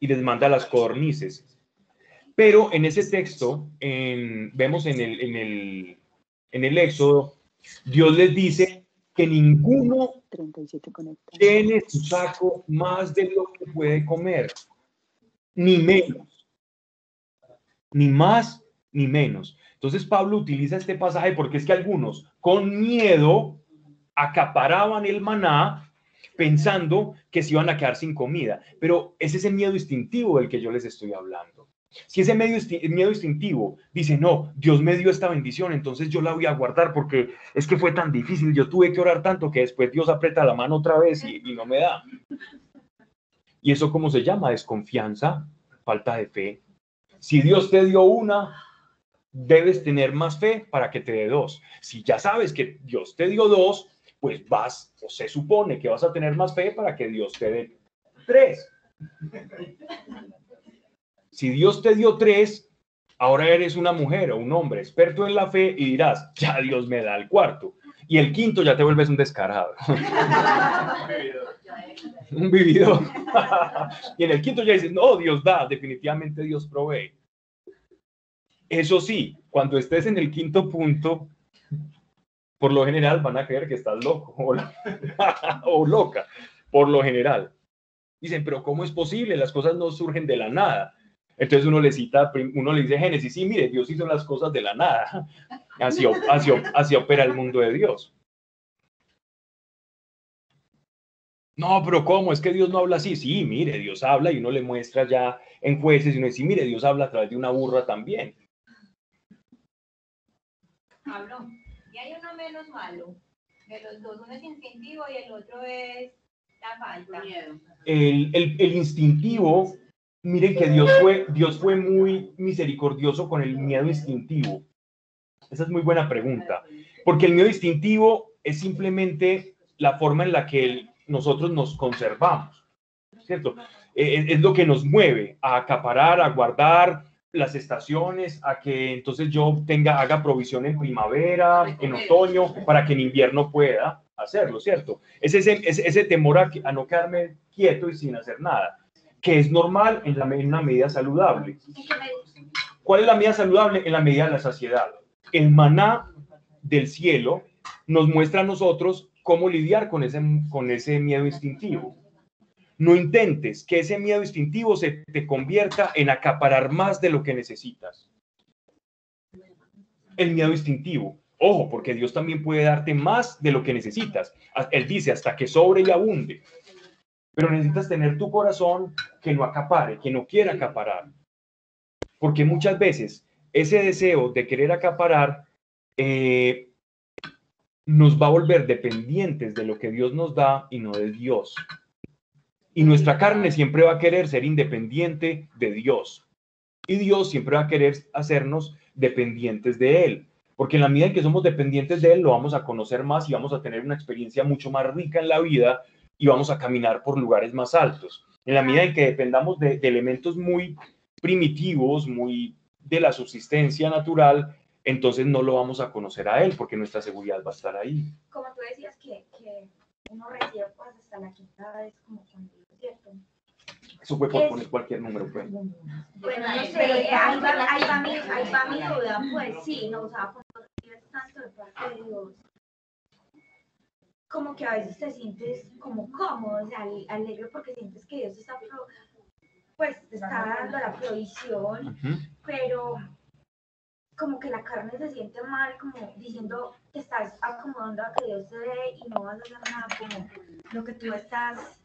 Y les manda las codornices. Pero en ese texto, vemos en el, en, el, en el Éxodo, Dios les dice que ninguno tiene su saco más de lo que puede comer, ni menos, ni más ni menos. Entonces Pablo utiliza este pasaje porque es que algunos con miedo acaparaban el maná pensando que se iban a quedar sin comida, pero es ese miedo instintivo del que yo les estoy hablando. Si ese miedo instintivo dice, no, Dios me dio esta bendición, entonces yo la voy a guardar porque es que fue tan difícil, yo tuve que orar tanto que después Dios aprieta la mano otra vez y, y no me da. ¿Y eso cómo se llama? Desconfianza, falta de fe. Si Dios te dio una, debes tener más fe para que te dé dos. Si ya sabes que Dios te dio dos, pues vas, o se supone que vas a tener más fe para que Dios te dé tres. Si Dios te dio tres, ahora eres una mujer o un hombre experto en la fe y dirás, ya Dios me da el cuarto. Y el quinto ya te vuelves un descarado. un vividor. [laughs] y en el quinto ya dices, no, Dios da, definitivamente Dios provee. Eso sí, cuando estés en el quinto punto, por lo general van a creer que estás loco [laughs] o, loca, por lo general. Dicen, pero ¿cómo es posible? Las cosas no surgen de la nada. Entonces uno le cita, uno le dice Génesis, sí, mire, Dios hizo las cosas de la nada. [laughs] Así, opera el mundo de Dios. No, pero ¿cómo? Es que Dios no habla así. Sí, mire, Dios habla y uno le muestra ya en jueces y uno dice, mire, Dios habla a través de una burra también. Pablo, y hay uno menos malo. De los dos, uno es instintivo y el otro es la falta. El, el, el instintivo Miren que Dios fue, Dios fue muy misericordioso con el miedo instintivo. Esa es muy buena pregunta, porque el miedo instintivo es simplemente la forma en la que nosotros nos conservamos, ¿cierto? Es, es, lo que nos mueve a acaparar, a guardar las estaciones, a que entonces yo tenga, haga provisión en primavera, en otoño, para que en invierno pueda hacerlo, ¿cierto? Es ese, ese, temor a, a no quedarme quieto y sin hacer nada que es normal en, la, una medida saludable. ¿Cuál es la medida saludable? En la medida de la saciedad. El maná del cielo nos muestra a nosotros cómo lidiar con ese, con ese miedo instintivo. No intentes que ese miedo instintivo se te convierta en acaparar más de lo que necesitas. El miedo instintivo. Ojo, porque Dios también puede darte más de lo que necesitas. Él dice, hasta que sobre y abunde. Pero necesitas tener tu corazón que no acapare, que no quiera acaparar. Porque muchas veces ese deseo de querer acaparar eh, nos va a volver dependientes de lo que Dios nos da y no de Dios. Y nuestra carne siempre va a querer ser independiente de Dios. Y Dios siempre va a querer hacernos dependientes de Él. Porque en la medida en que somos dependientes de Él, lo vamos a conocer más y vamos a tener una experiencia mucho más rica en la vida y vamos a caminar por lugares más altos. En la medida en que dependamos de, elementos muy primitivos, muy de la subsistencia natural, entonces no lo vamos a conocer a él porque nuestra seguridad va a estar ahí. Como tú decías que, uno recibe pues hasta la quinta vez como cuando ¿cierto? Eso fue por Es- poner cualquier número, pues. Bueno, no sé, Pero ahí va, ahí va mi, ahí va mi duda, pues sí, no, o sea, cuando recibes tanto de parte de Dios, como que a veces te sientes como cómodo, o sea, al- alegre porque sientes que Dios está, pro- pues, te está dando la provisión, pero como que la carne se siente mal, como diciendo, te estás acomodando a que Dios te dé y no vas a hacer nada como lo que tú estás,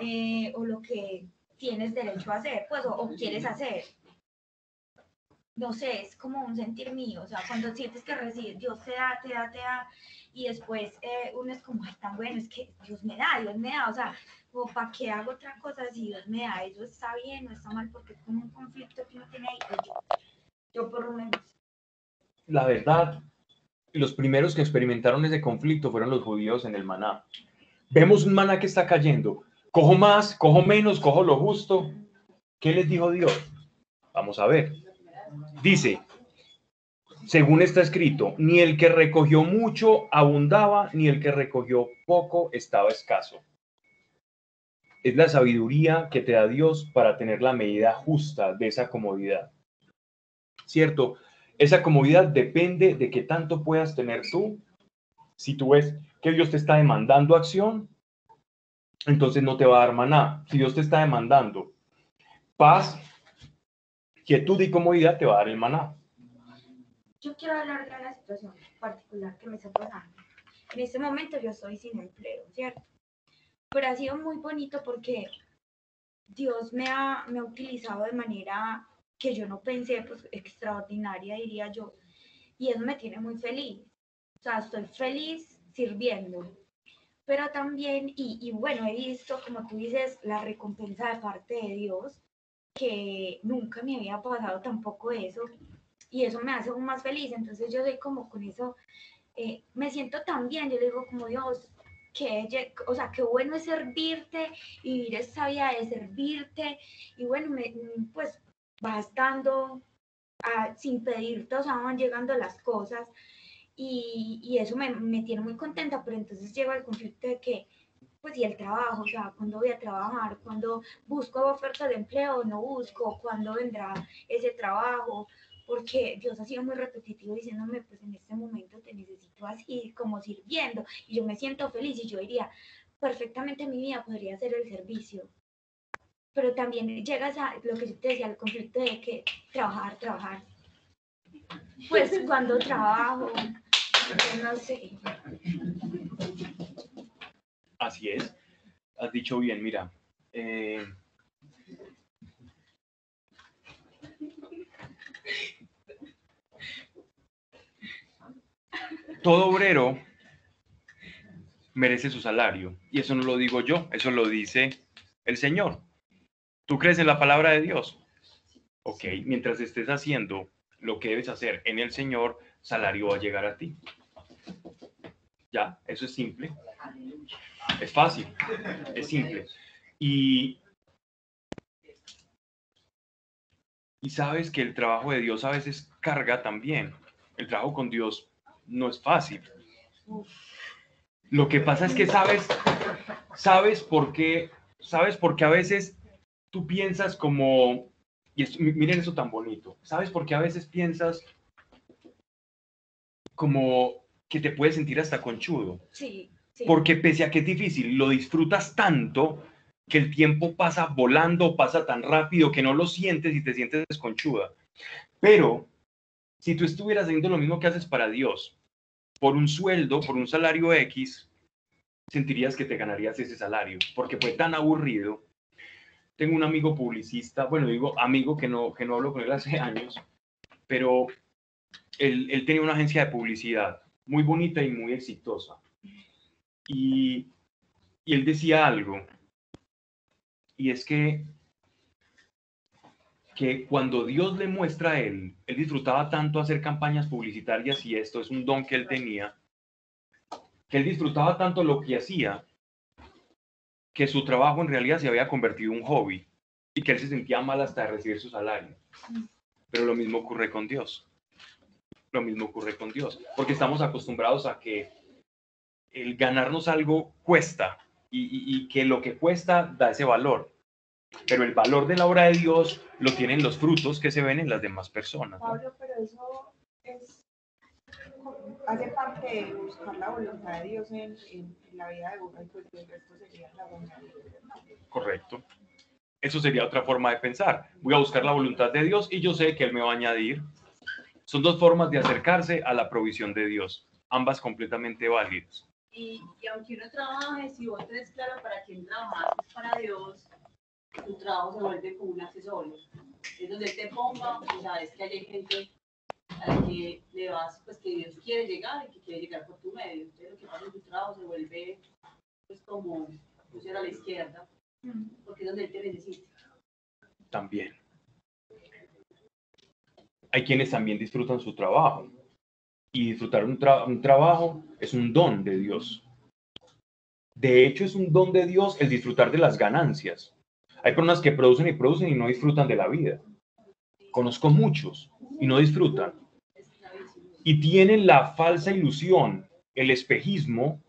eh, o lo que tienes derecho a hacer, pues, o, o quieres hacer. No sé, es como un sentir mío, o sea, cuando sientes que recibes, Dios te da, te da, te da, y después eh, uno es como, ay, tan bueno, es que Dios me da, Dios me da, o sea, o para qué hago otra cosa si Dios me da, eso está bien o está mal, porque es como un conflicto que uno tiene ahí, pues yo, yo por lo menos. La verdad, los primeros que experimentaron ese conflicto fueron los judíos en el maná. Vemos un maná que está cayendo. Cojo más, cojo menos, cojo lo justo. ¿Qué les dijo Dios? Vamos a ver. Dice, según está escrito, ni el que recogió mucho abundaba, ni el que recogió poco estaba escaso. Es la sabiduría que te da Dios para tener la medida justa de esa comodidad. ¿Cierto? Esa comodidad depende de qué tanto puedas tener tú. Si tú ves que Dios te está demandando acción, entonces no te va a dar maná. Si Dios te está demandando paz, quietud y comodidad, te va a dar el maná. Yo quiero hablar de una situación particular que me está pasando. En este momento yo estoy sin empleo, ¿cierto? Pero ha sido muy bonito porque Dios me ha, me ha utilizado de manera que yo no pensé, pues extraordinaria, diría yo. Y eso me tiene muy feliz. O sea, estoy feliz sirviendo. Pero también, y, y bueno, he visto, como tú dices, la recompensa de parte de Dios, que nunca me había pasado tampoco eso y eso me hace aún más feliz. Entonces yo soy como con eso, eh, me siento tan bien, yo le digo como Dios, que, o sea, qué bueno es servirte y vivir esta vida de servirte y bueno, me, pues vas dando ah, sin pedirte, o sea, van llegando las cosas y, y eso me, me tiene muy contenta, pero entonces llega el conflicto de que, pues, y el trabajo, o sea, cuándo voy a trabajar, cuándo busco ofertas de empleo no busco, cuándo vendrá ese trabajo, porque Dios ha sido muy repetitivo diciéndome, pues en este momento te necesito así, como sirviendo, y yo me siento feliz y yo diría, perfectamente mi vida podría ser el servicio. Pero también llegas a lo que yo te decía, el conflicto de que trabajar, trabajar. Pues cuando trabajo. Así es. Has dicho bien, mira. eh, todo obrero merece su salario. Y eso no lo digo yo, eso lo dice el Señor. ¿Tú crees en la palabra de Dios? Ok, mientras estés haciendo lo que debes hacer en el Señor, salario va a llegar a ti. Ya, eso es simple. Es fácil, es simple. Y, y sabes que el trabajo de Dios a veces carga también. El trabajo con Dios no es fácil. Lo que pasa es que sabes, sabes por qué, sabes por qué a veces tú piensas como, y esto- mi- miren eso tan bonito, sabes por qué a veces piensas como que te puedes sentir hasta conchudo. Sí, sí. Porque pese a que es difícil, lo disfrutas tanto que el tiempo pasa volando, pasa tan rápido que no lo sientes y te sientes desconchuda. Pero si tú estuvieras haciendo lo mismo que haces para Dios, por un sueldo, por un salario X, sentirías que te ganarías ese salario, porque fue tan aburrido. Tengo un amigo publicista, bueno, digo amigo que no, que no hablo con él hace años, pero él, él tenía una agencia de publicidad muy bonita y muy exitosa. Y, y él decía algo, y es que, que cuando Dios le muestra a él, él disfrutaba tanto hacer campañas publicitarias y esto es un don que él tenía, que él disfrutaba tanto lo que hacía, que su trabajo en realidad se había convertido en un hobby y que él se sentía mal hasta recibir su salario. Pero lo mismo ocurre con Dios. Lo mismo ocurre con Dios, porque estamos acostumbrados a que el ganarnos algo cuesta y, y- y que lo que cuesta da ese valor. Pero el valor de la obra de Dios lo tienen los frutos que se ven en las demás personas. ¿no? Pablo, pero eso es, hace parte de buscar la voluntad de Dios en, en- en la vida de uno y pues el resto sería la voluntad de Dios. Correcto. Eso sería otra forma de pensar. Voy a buscar la voluntad de Dios y yo sé que Él me va a añadir. Son dos formas de acercarse a la provisión de Dios, ambas completamente válidas. Y, y aunque uno trabaje, si vos tenés claro para quién trabajar, es para Dios, tu trabajo se vuelve como un accesorio. Es donde Él te ponga, y sabes que hay gente a la que le vas, pues que Dios quiere llegar y que quiere llegar por tu medio. Entonces lo que pasa en tu trabajo se vuelve pues como pusieron a la izquierda, porque es donde Él te necesita. También. Hay quienes también disfrutan su trabajo. Y disfrutar un, un trabajo es un don de Dios. De hecho, es un don de Dios el disfrutar de las ganancias. Hay personas que producen y producen y no disfrutan de la vida. Conozco muchos y no disfrutan. Y tienen la falsa ilusión, el espejismo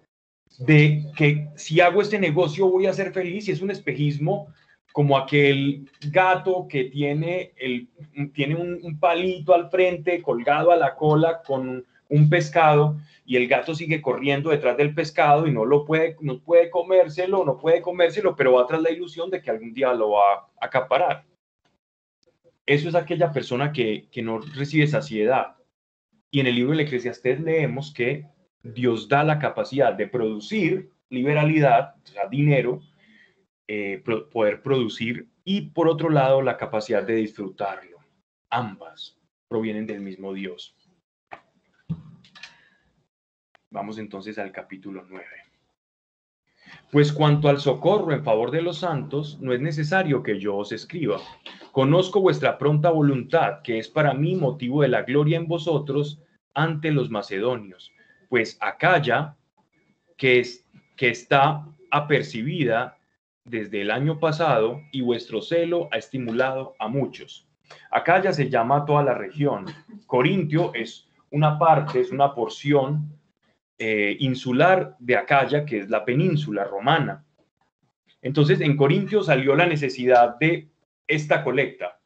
de que si hago este negocio voy a ser feliz y es un espejismo como aquel gato que tiene, el, tiene un, palito al frente colgado a la cola con un pescado y el gato sigue corriendo detrás del pescado y no lo puede, no puede comérselo, no puede comérselo, pero va tras la ilusión de que algún día lo va a acaparar. Eso es aquella persona que, que no recibe saciedad. Y en el libro del Eclesiastés leemos que Dios da la capacidad de producir liberalidad, o sea, dinero, eh, poder producir, y por otro lado, la capacidad de disfrutarlo. Ambas provienen del mismo Dios. Vamos entonces al capítulo 9. Pues cuanto al socorro en favor de los santos, no es necesario que yo os escriba. Conozco vuestra pronta voluntad, que es para mí motivo de la gloria en vosotros ante los macedonios, pues Acaya, que, es, que está apercibida desde el año pasado, y vuestro celo ha estimulado a muchos. Acaya se llama toda la región. Corintio es una parte, es una porción eh, insular de Acaya, que es la península romana. Entonces, en Corintio salió la necesidad de esta colecta.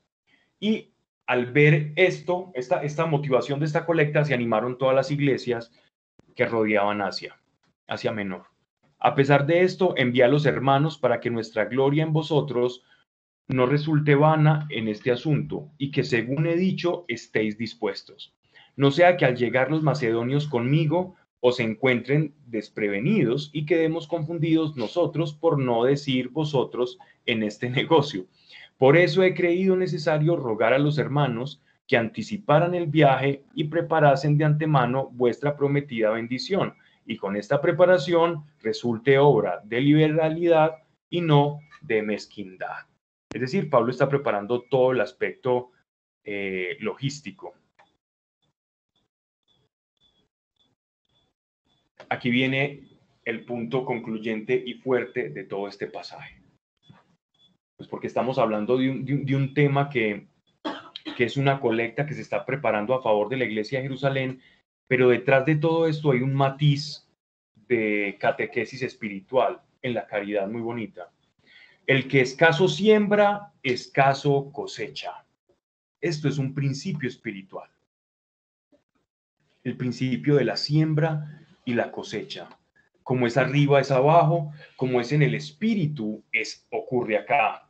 Y al ver esto, esta, esta motivación de esta colecta, se animaron todas las iglesias que rodeaban Asia, Asia Menor. A pesar de esto, envía a los hermanos para que nuestra gloria en vosotros no resulte vana en este asunto y que, según he dicho, estéis dispuestos. No sea que al llegar los macedonios conmigo os encuentren desprevenidos y quedemos confundidos nosotros por no decir vosotros en este [laughs] negocio. Por eso he creído necesario rogar a los hermanos que anticiparan el viaje y preparasen de antemano vuestra prometida bendición, y con esta preparación resulte obra de liberalidad y no de mezquindad. Es decir, Pablo está preparando todo el aspecto eh, logístico. Aquí viene el punto concluyente y fuerte de todo este pasaje. Pues porque estamos hablando de un, tema que, que es una colecta que se está preparando a favor de la iglesia de Jerusalén, pero detrás de todo esto hay un matiz de catequesis espiritual en la caridad muy bonita. El que escaso siembra, escaso cosecha. Esto es un principio espiritual. El principio de la siembra y la cosecha. Como es arriba, es abajo, como es en el espíritu, es ocurre acá.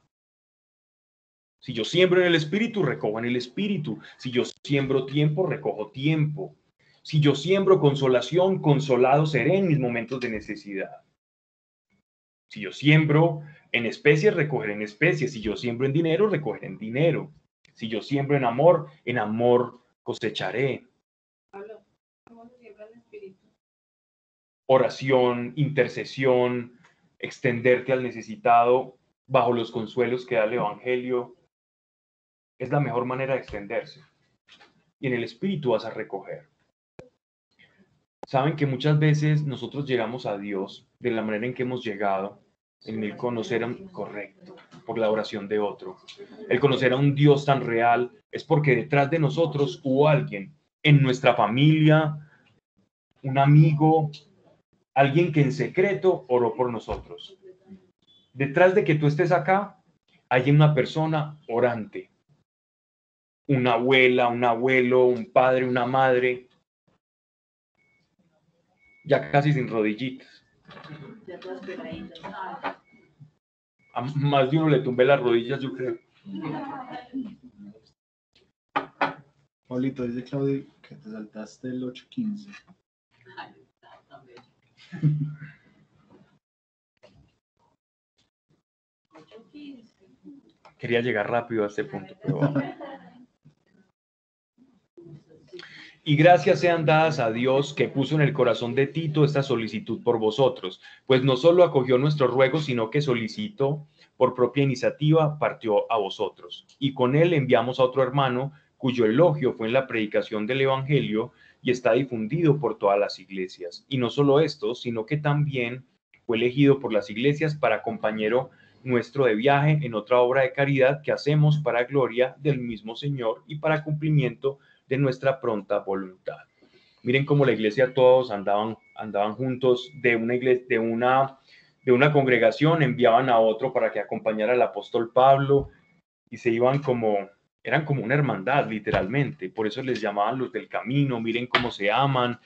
Si yo siembro en el espíritu, recojo en el espíritu. Si yo siembro tiempo, recojo tiempo. Si yo siembro consolación, consolado seré en mis momentos de necesidad. Si yo siembro en especies, recogeré en especies. Si yo siembro en dinero, recogeré en dinero. Si yo siembro en amor, en amor cosecharé. Oración, intercesión, extenderte al necesitado bajo los consuelos que da el Evangelio. Es la mejor manera de extenderse. Y en el espíritu vas a recoger. Saben que muchas veces nosotros llegamos a Dios de la manera en que hemos llegado, en el conocer a un correcto, por la oración de otro. El conocer a un Dios tan real es porque detrás de nosotros hubo alguien en nuestra familia, un amigo, alguien que en secreto oró por nosotros. Detrás de que tú estés acá, hay una persona orante, una abuela, un abuelo, un padre, una madre, ya casi sin rodillitas. Ya todas pegaditas. Ay, A más de uno le tumbé las rodillas, yo creo. Pablito, dice Claudio que te saltaste el 815. ay, está tan bello. Ocho, quince. Quería llegar rápido a este punto, pero vamos. Y gracias sean dadas a Dios que puso en el corazón de Tito esta solicitud por vosotros, pues no solo acogió nuestro ruego, sino que solicitó por propia iniciativa, partió a vosotros. Y con él enviamos a otro hermano cuyo elogio fue en la predicación del Evangelio y está difundido por todas las iglesias. Y no solo esto, sino que también fue elegido por las iglesias para compañero nuestro de viaje en otra obra de caridad que hacemos para gloria del mismo Señor y para cumplimiento de nuestra pronta voluntad. Miren cómo la iglesia todos andaban, andaban juntos de una iglesia, de una, de una congregación, enviaban a otro para que acompañara al apóstol Pablo y se iban como, eran como una hermandad, literalmente. Por eso les llamaban los del camino, miren cómo se aman,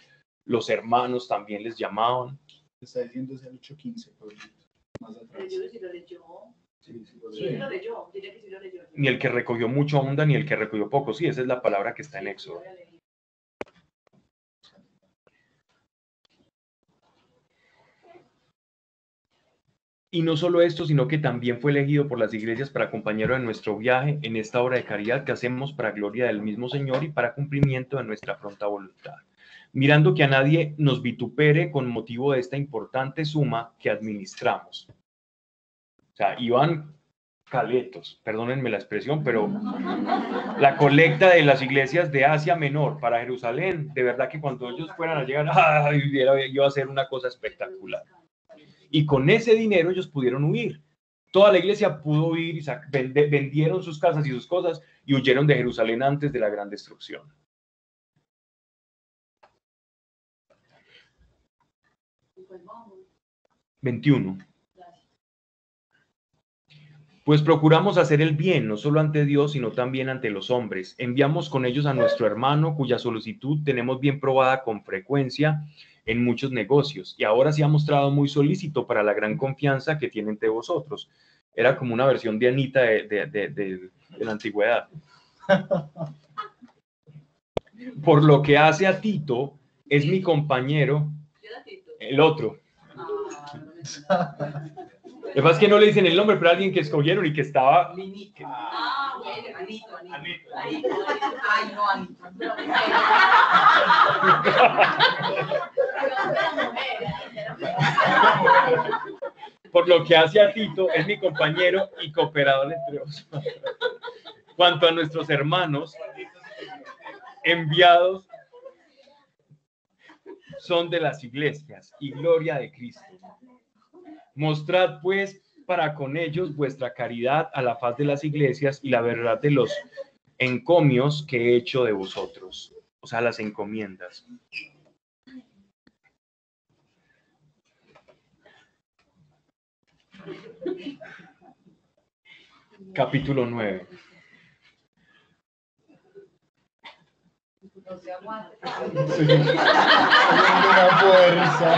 los hermanos también les llamaban. Te está diciendo es el 815, Pablito. Más atrás. Pero yo si lo leyó. Sí, sí, lo Sí, leo. lo leyó. Dile que sí lo leyó. Ni el que recogió mucho onda, ni el que recogió poco. Sí, esa es la palabra que está en Éxodo. Y no solo esto, sino que también fue elegido por las iglesias para compañero de nuestro viaje en esta obra de caridad que hacemos para gloria del mismo Señor y para cumplimiento de nuestra pronta voluntad. Mirando que a nadie nos vitupere con motivo de esta importante suma que administramos. O sea, iban caletos, perdónenme la expresión, pero la colecta de las iglesias de Asia Menor para Jerusalén, de verdad que cuando ellos fueran a llegar, [laughs] ¡ay! iba a ser una cosa espectacular. Y con ese dinero ellos pudieron huir. Toda la iglesia pudo huir y vendieron sus casas y sus cosas y huyeron de Jerusalén antes de la gran destrucción. Vamos. 21. Gracias. Pues procuramos hacer el bien, no solo ante Dios, sino también ante los hombres. Enviamos con ellos a nuestro hermano, cuya solicitud tenemos bien probada con frecuencia en muchos negocios, y ahora se ha mostrado muy solícito para la gran confianza que tiene entre vosotros. Era como una versión de Anita de, de- de- de- de la antigüedad. Por lo que hace a Tito, es mi compañero, el otro. Lo que pasa es que no le dicen el nombre, pero alguien que escogieron y que estaba Ah, bueno, Anito, Anito. Ay, no, Anito. Por lo que hace a Tito, es mi compañero y cooperador entre vosotros. Cuanto a nuestros hermanos enviados, son de las iglesias y gloria de Cristo. Mostrad pues para con ellos vuestra caridad a la faz de las iglesias y la verdad de los encomios que he hecho de vosotros, o sea, las encomiendas. Capítulo 9. No se fuerza.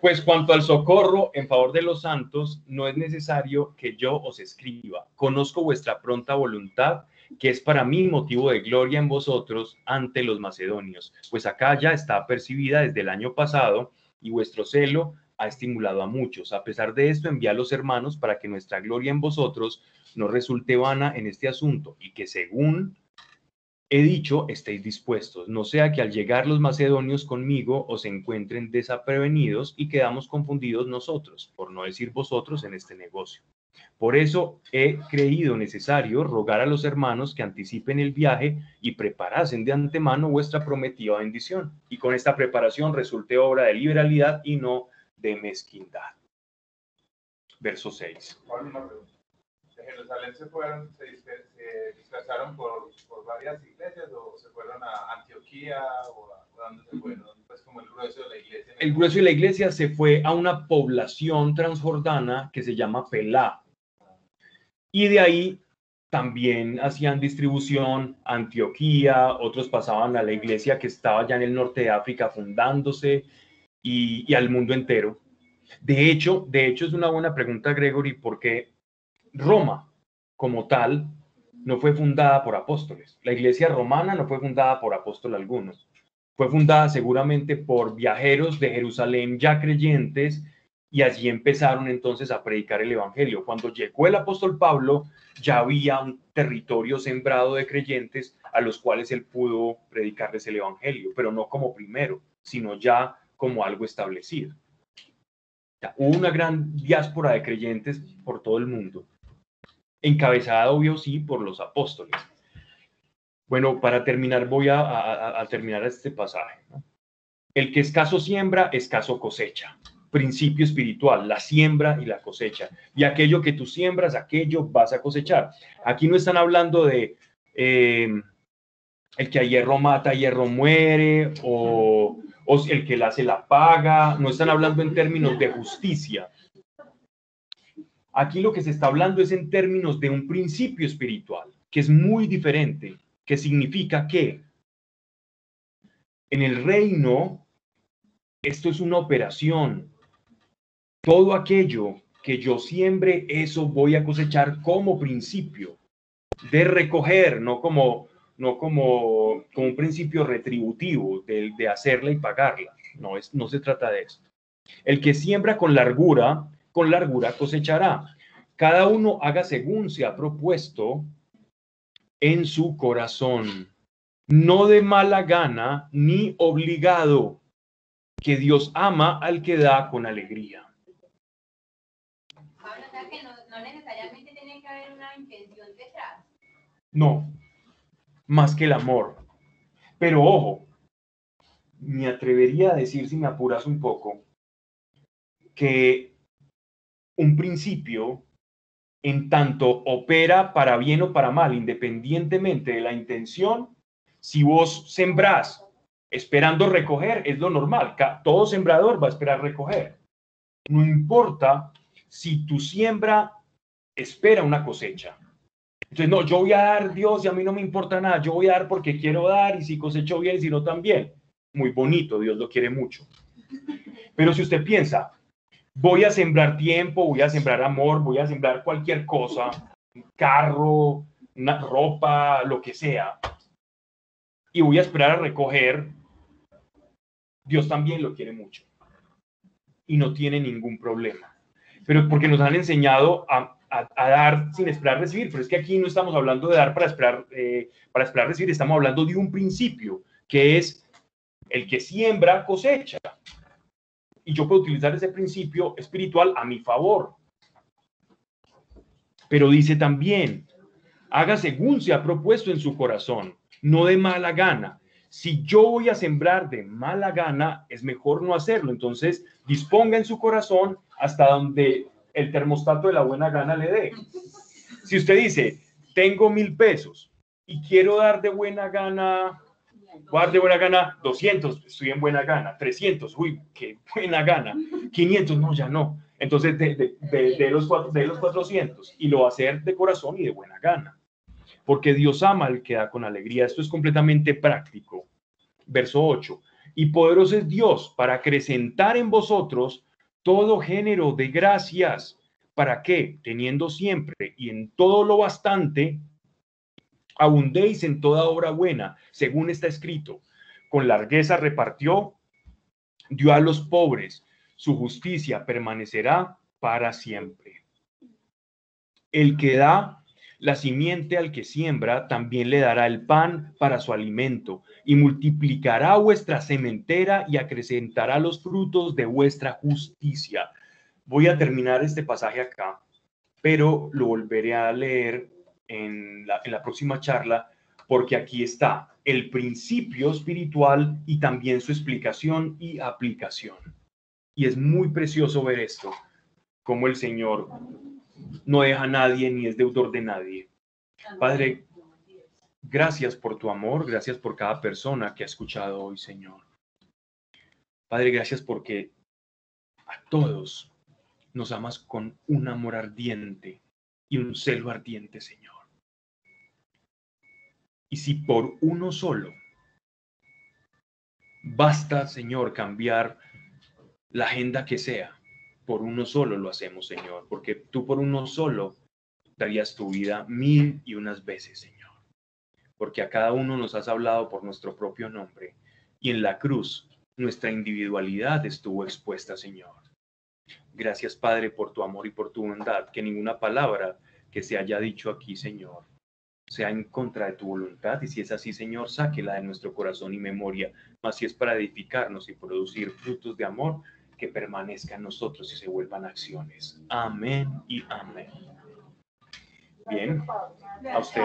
Pues cuanto al socorro en favor de los santos, no es necesario que yo os escriba. Conozco vuestra pronta voluntad, que es para mí motivo de gloria en vosotros ante los macedonios, pues acá ya está percibida desde el año pasado y vuestro celo ha estimulado a muchos. A pesar de esto, envía a los hermanos para que nuestra gloria en vosotros no resulte vana en este asunto y que según he dicho, estéis dispuestos, no sea que al llegar los macedonios conmigo os encuentren desaprevenidos y quedamos confundidos nosotros, por no decir vosotros, en este negocio. Por eso he creído necesario rogar a los hermanos que anticipen el viaje y preparasen de antemano vuestra prometida bendición, y con esta preparación resulte obra de liberalidad y no de mezquindad. Verso 6. Pablo, una pregunta. ¿De Jerusalén se fueron, se, se dispersaron por, por varias iglesias o se fueron a Antioquía o a, dónde se fueron? Pues, como el grueso de la iglesia. El grueso de la iglesia se fue a una población transjordana que se llama Pelá. Y de ahí también hacían distribución Antioquía, otros pasaban a la iglesia que estaba ya en el norte de África fundándose y, y al mundo entero. De hecho, de hecho es una buena pregunta, Gregory, porque Roma como tal no fue fundada por apóstoles. La iglesia romana no fue fundada por apóstol algunos. Fue fundada seguramente por viajeros de Jerusalén ya creyentes y allí empezaron entonces a predicar el evangelio. Cuando llegó el apóstol Pablo, ya había un territorio sembrado de creyentes a los cuales él pudo predicarles el evangelio, pero no como primero, sino ya como algo establecido. Hubo una gran diáspora de creyentes por todo el mundo encabezada, obvio, sí, por los apóstoles. Bueno, para terminar, voy a, terminar este pasaje. El que escaso siembra, escaso cosecha. Principio espiritual, la siembra y la cosecha. Y aquello que tú siembras, aquello vas a cosechar. Aquí no están hablando de eh, el que a hierro mata, a hierro muere, o, o el que la hace la paga. No están hablando en términos de justicia. Aquí lo que se está hablando es en términos de un principio espiritual, que es muy diferente, que significa que en el reino esto es una operación. Todo aquello que yo siembre, eso voy a cosechar como principio de recoger, no como, no como, como un principio retributivo de, de hacerla y pagarla. No, es, no se trata de eso. El que siembra con largura, con largura cosechará. Cada uno haga según se ha propuesto en su corazón, no de mala gana ni obligado, que Dios ama al que da con alegría. Que no, no necesariamente tiene que haber una intención detrás. No, más que el amor. Pero ojo, me atrevería a decir, si me apuras un poco, que un principio, en tanto opera para bien o para mal, independientemente de la intención, si vos sembrás esperando recoger, es lo normal. Todo sembrador va a esperar recoger. No importa si tu siembra espera una cosecha. Entonces, no, yo voy a dar Dios y a mí no me importa nada. Yo voy a dar porque quiero dar y si cosecho bien, si no también. Muy bonito, Dios lo quiere mucho. Pero si usted piensa, voy a sembrar tiempo, voy a sembrar amor, voy a sembrar cualquier cosa, un carro, una ropa, lo que sea, y voy a esperar a recoger, Dios también lo quiere mucho. Y no tiene ningún problema. Pero porque nos han enseñado a, a- dar sin esperar recibir, pero es que aquí no estamos hablando de dar para esperar, eh, para esperar recibir, estamos hablando de un principio, que es el que siembra cosecha. Y yo puedo utilizar ese principio espiritual a mi favor. Pero dice también, haga según se ha propuesto en su corazón, no de mala gana. Si yo voy a sembrar de mala gana, es mejor no hacerlo. Entonces, disponga en su corazón hasta donde el termostato de la buena gana le dé. Si usted dice, tengo mil pesos y quiero dar de buena gana, voy de buena gana 200, estoy en buena gana, 300, uy, qué buena gana, 500, no, ya no. Entonces, de, de- de- de los, cuatro- de los 400 y lo va a hacer de corazón y de buena gana. Porque Dios ama al que da con alegría. Esto es completamente práctico. Verso 8. Y poderoso es Dios para acrecentar en vosotros todo género de gracias, para que, teniendo siempre y en todo lo bastante, abundéis en toda obra buena, según está escrito. Con largueza repartió, dio a los pobres, su justicia permanecerá para siempre. El que da la simiente al que siembra, también le dará el pan para su alimento, y multiplicará vuestra sementera y acrecentará los frutos de vuestra justicia. Voy a terminar este pasaje acá, pero lo volveré a leer en la, próxima charla, porque aquí está el principio espiritual y también su explicación y aplicación. Y es muy precioso ver esto, como el Señor no deja a nadie ni es deudor de nadie. Padre, Gracias por tu amor, gracias por cada persona que ha escuchado hoy, Señor. Padre, gracias porque a todos nos amas con un amor ardiente y un celo ardiente, Señor. Y si por uno solo basta, Señor, cambiar la agenda que sea, por uno solo lo hacemos, Señor, porque tú por uno solo darías tu vida mil y unas veces, Señor, porque a cada uno nos has hablado por nuestro propio nombre y en la cruz nuestra individualidad estuvo expuesta, Señor. Gracias, Padre, por tu amor y por tu bondad, que ninguna palabra que se haya dicho aquí, Señor, sea en contra de tu voluntad, y si es así, Señor, sáquela de nuestro corazón y memoria, mas si es para edificarnos y producir frutos de amor, que permanezcan en nosotros y se vuelvan acciones. Amén y amén. Bien, a usted.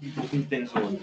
Un poco intenso.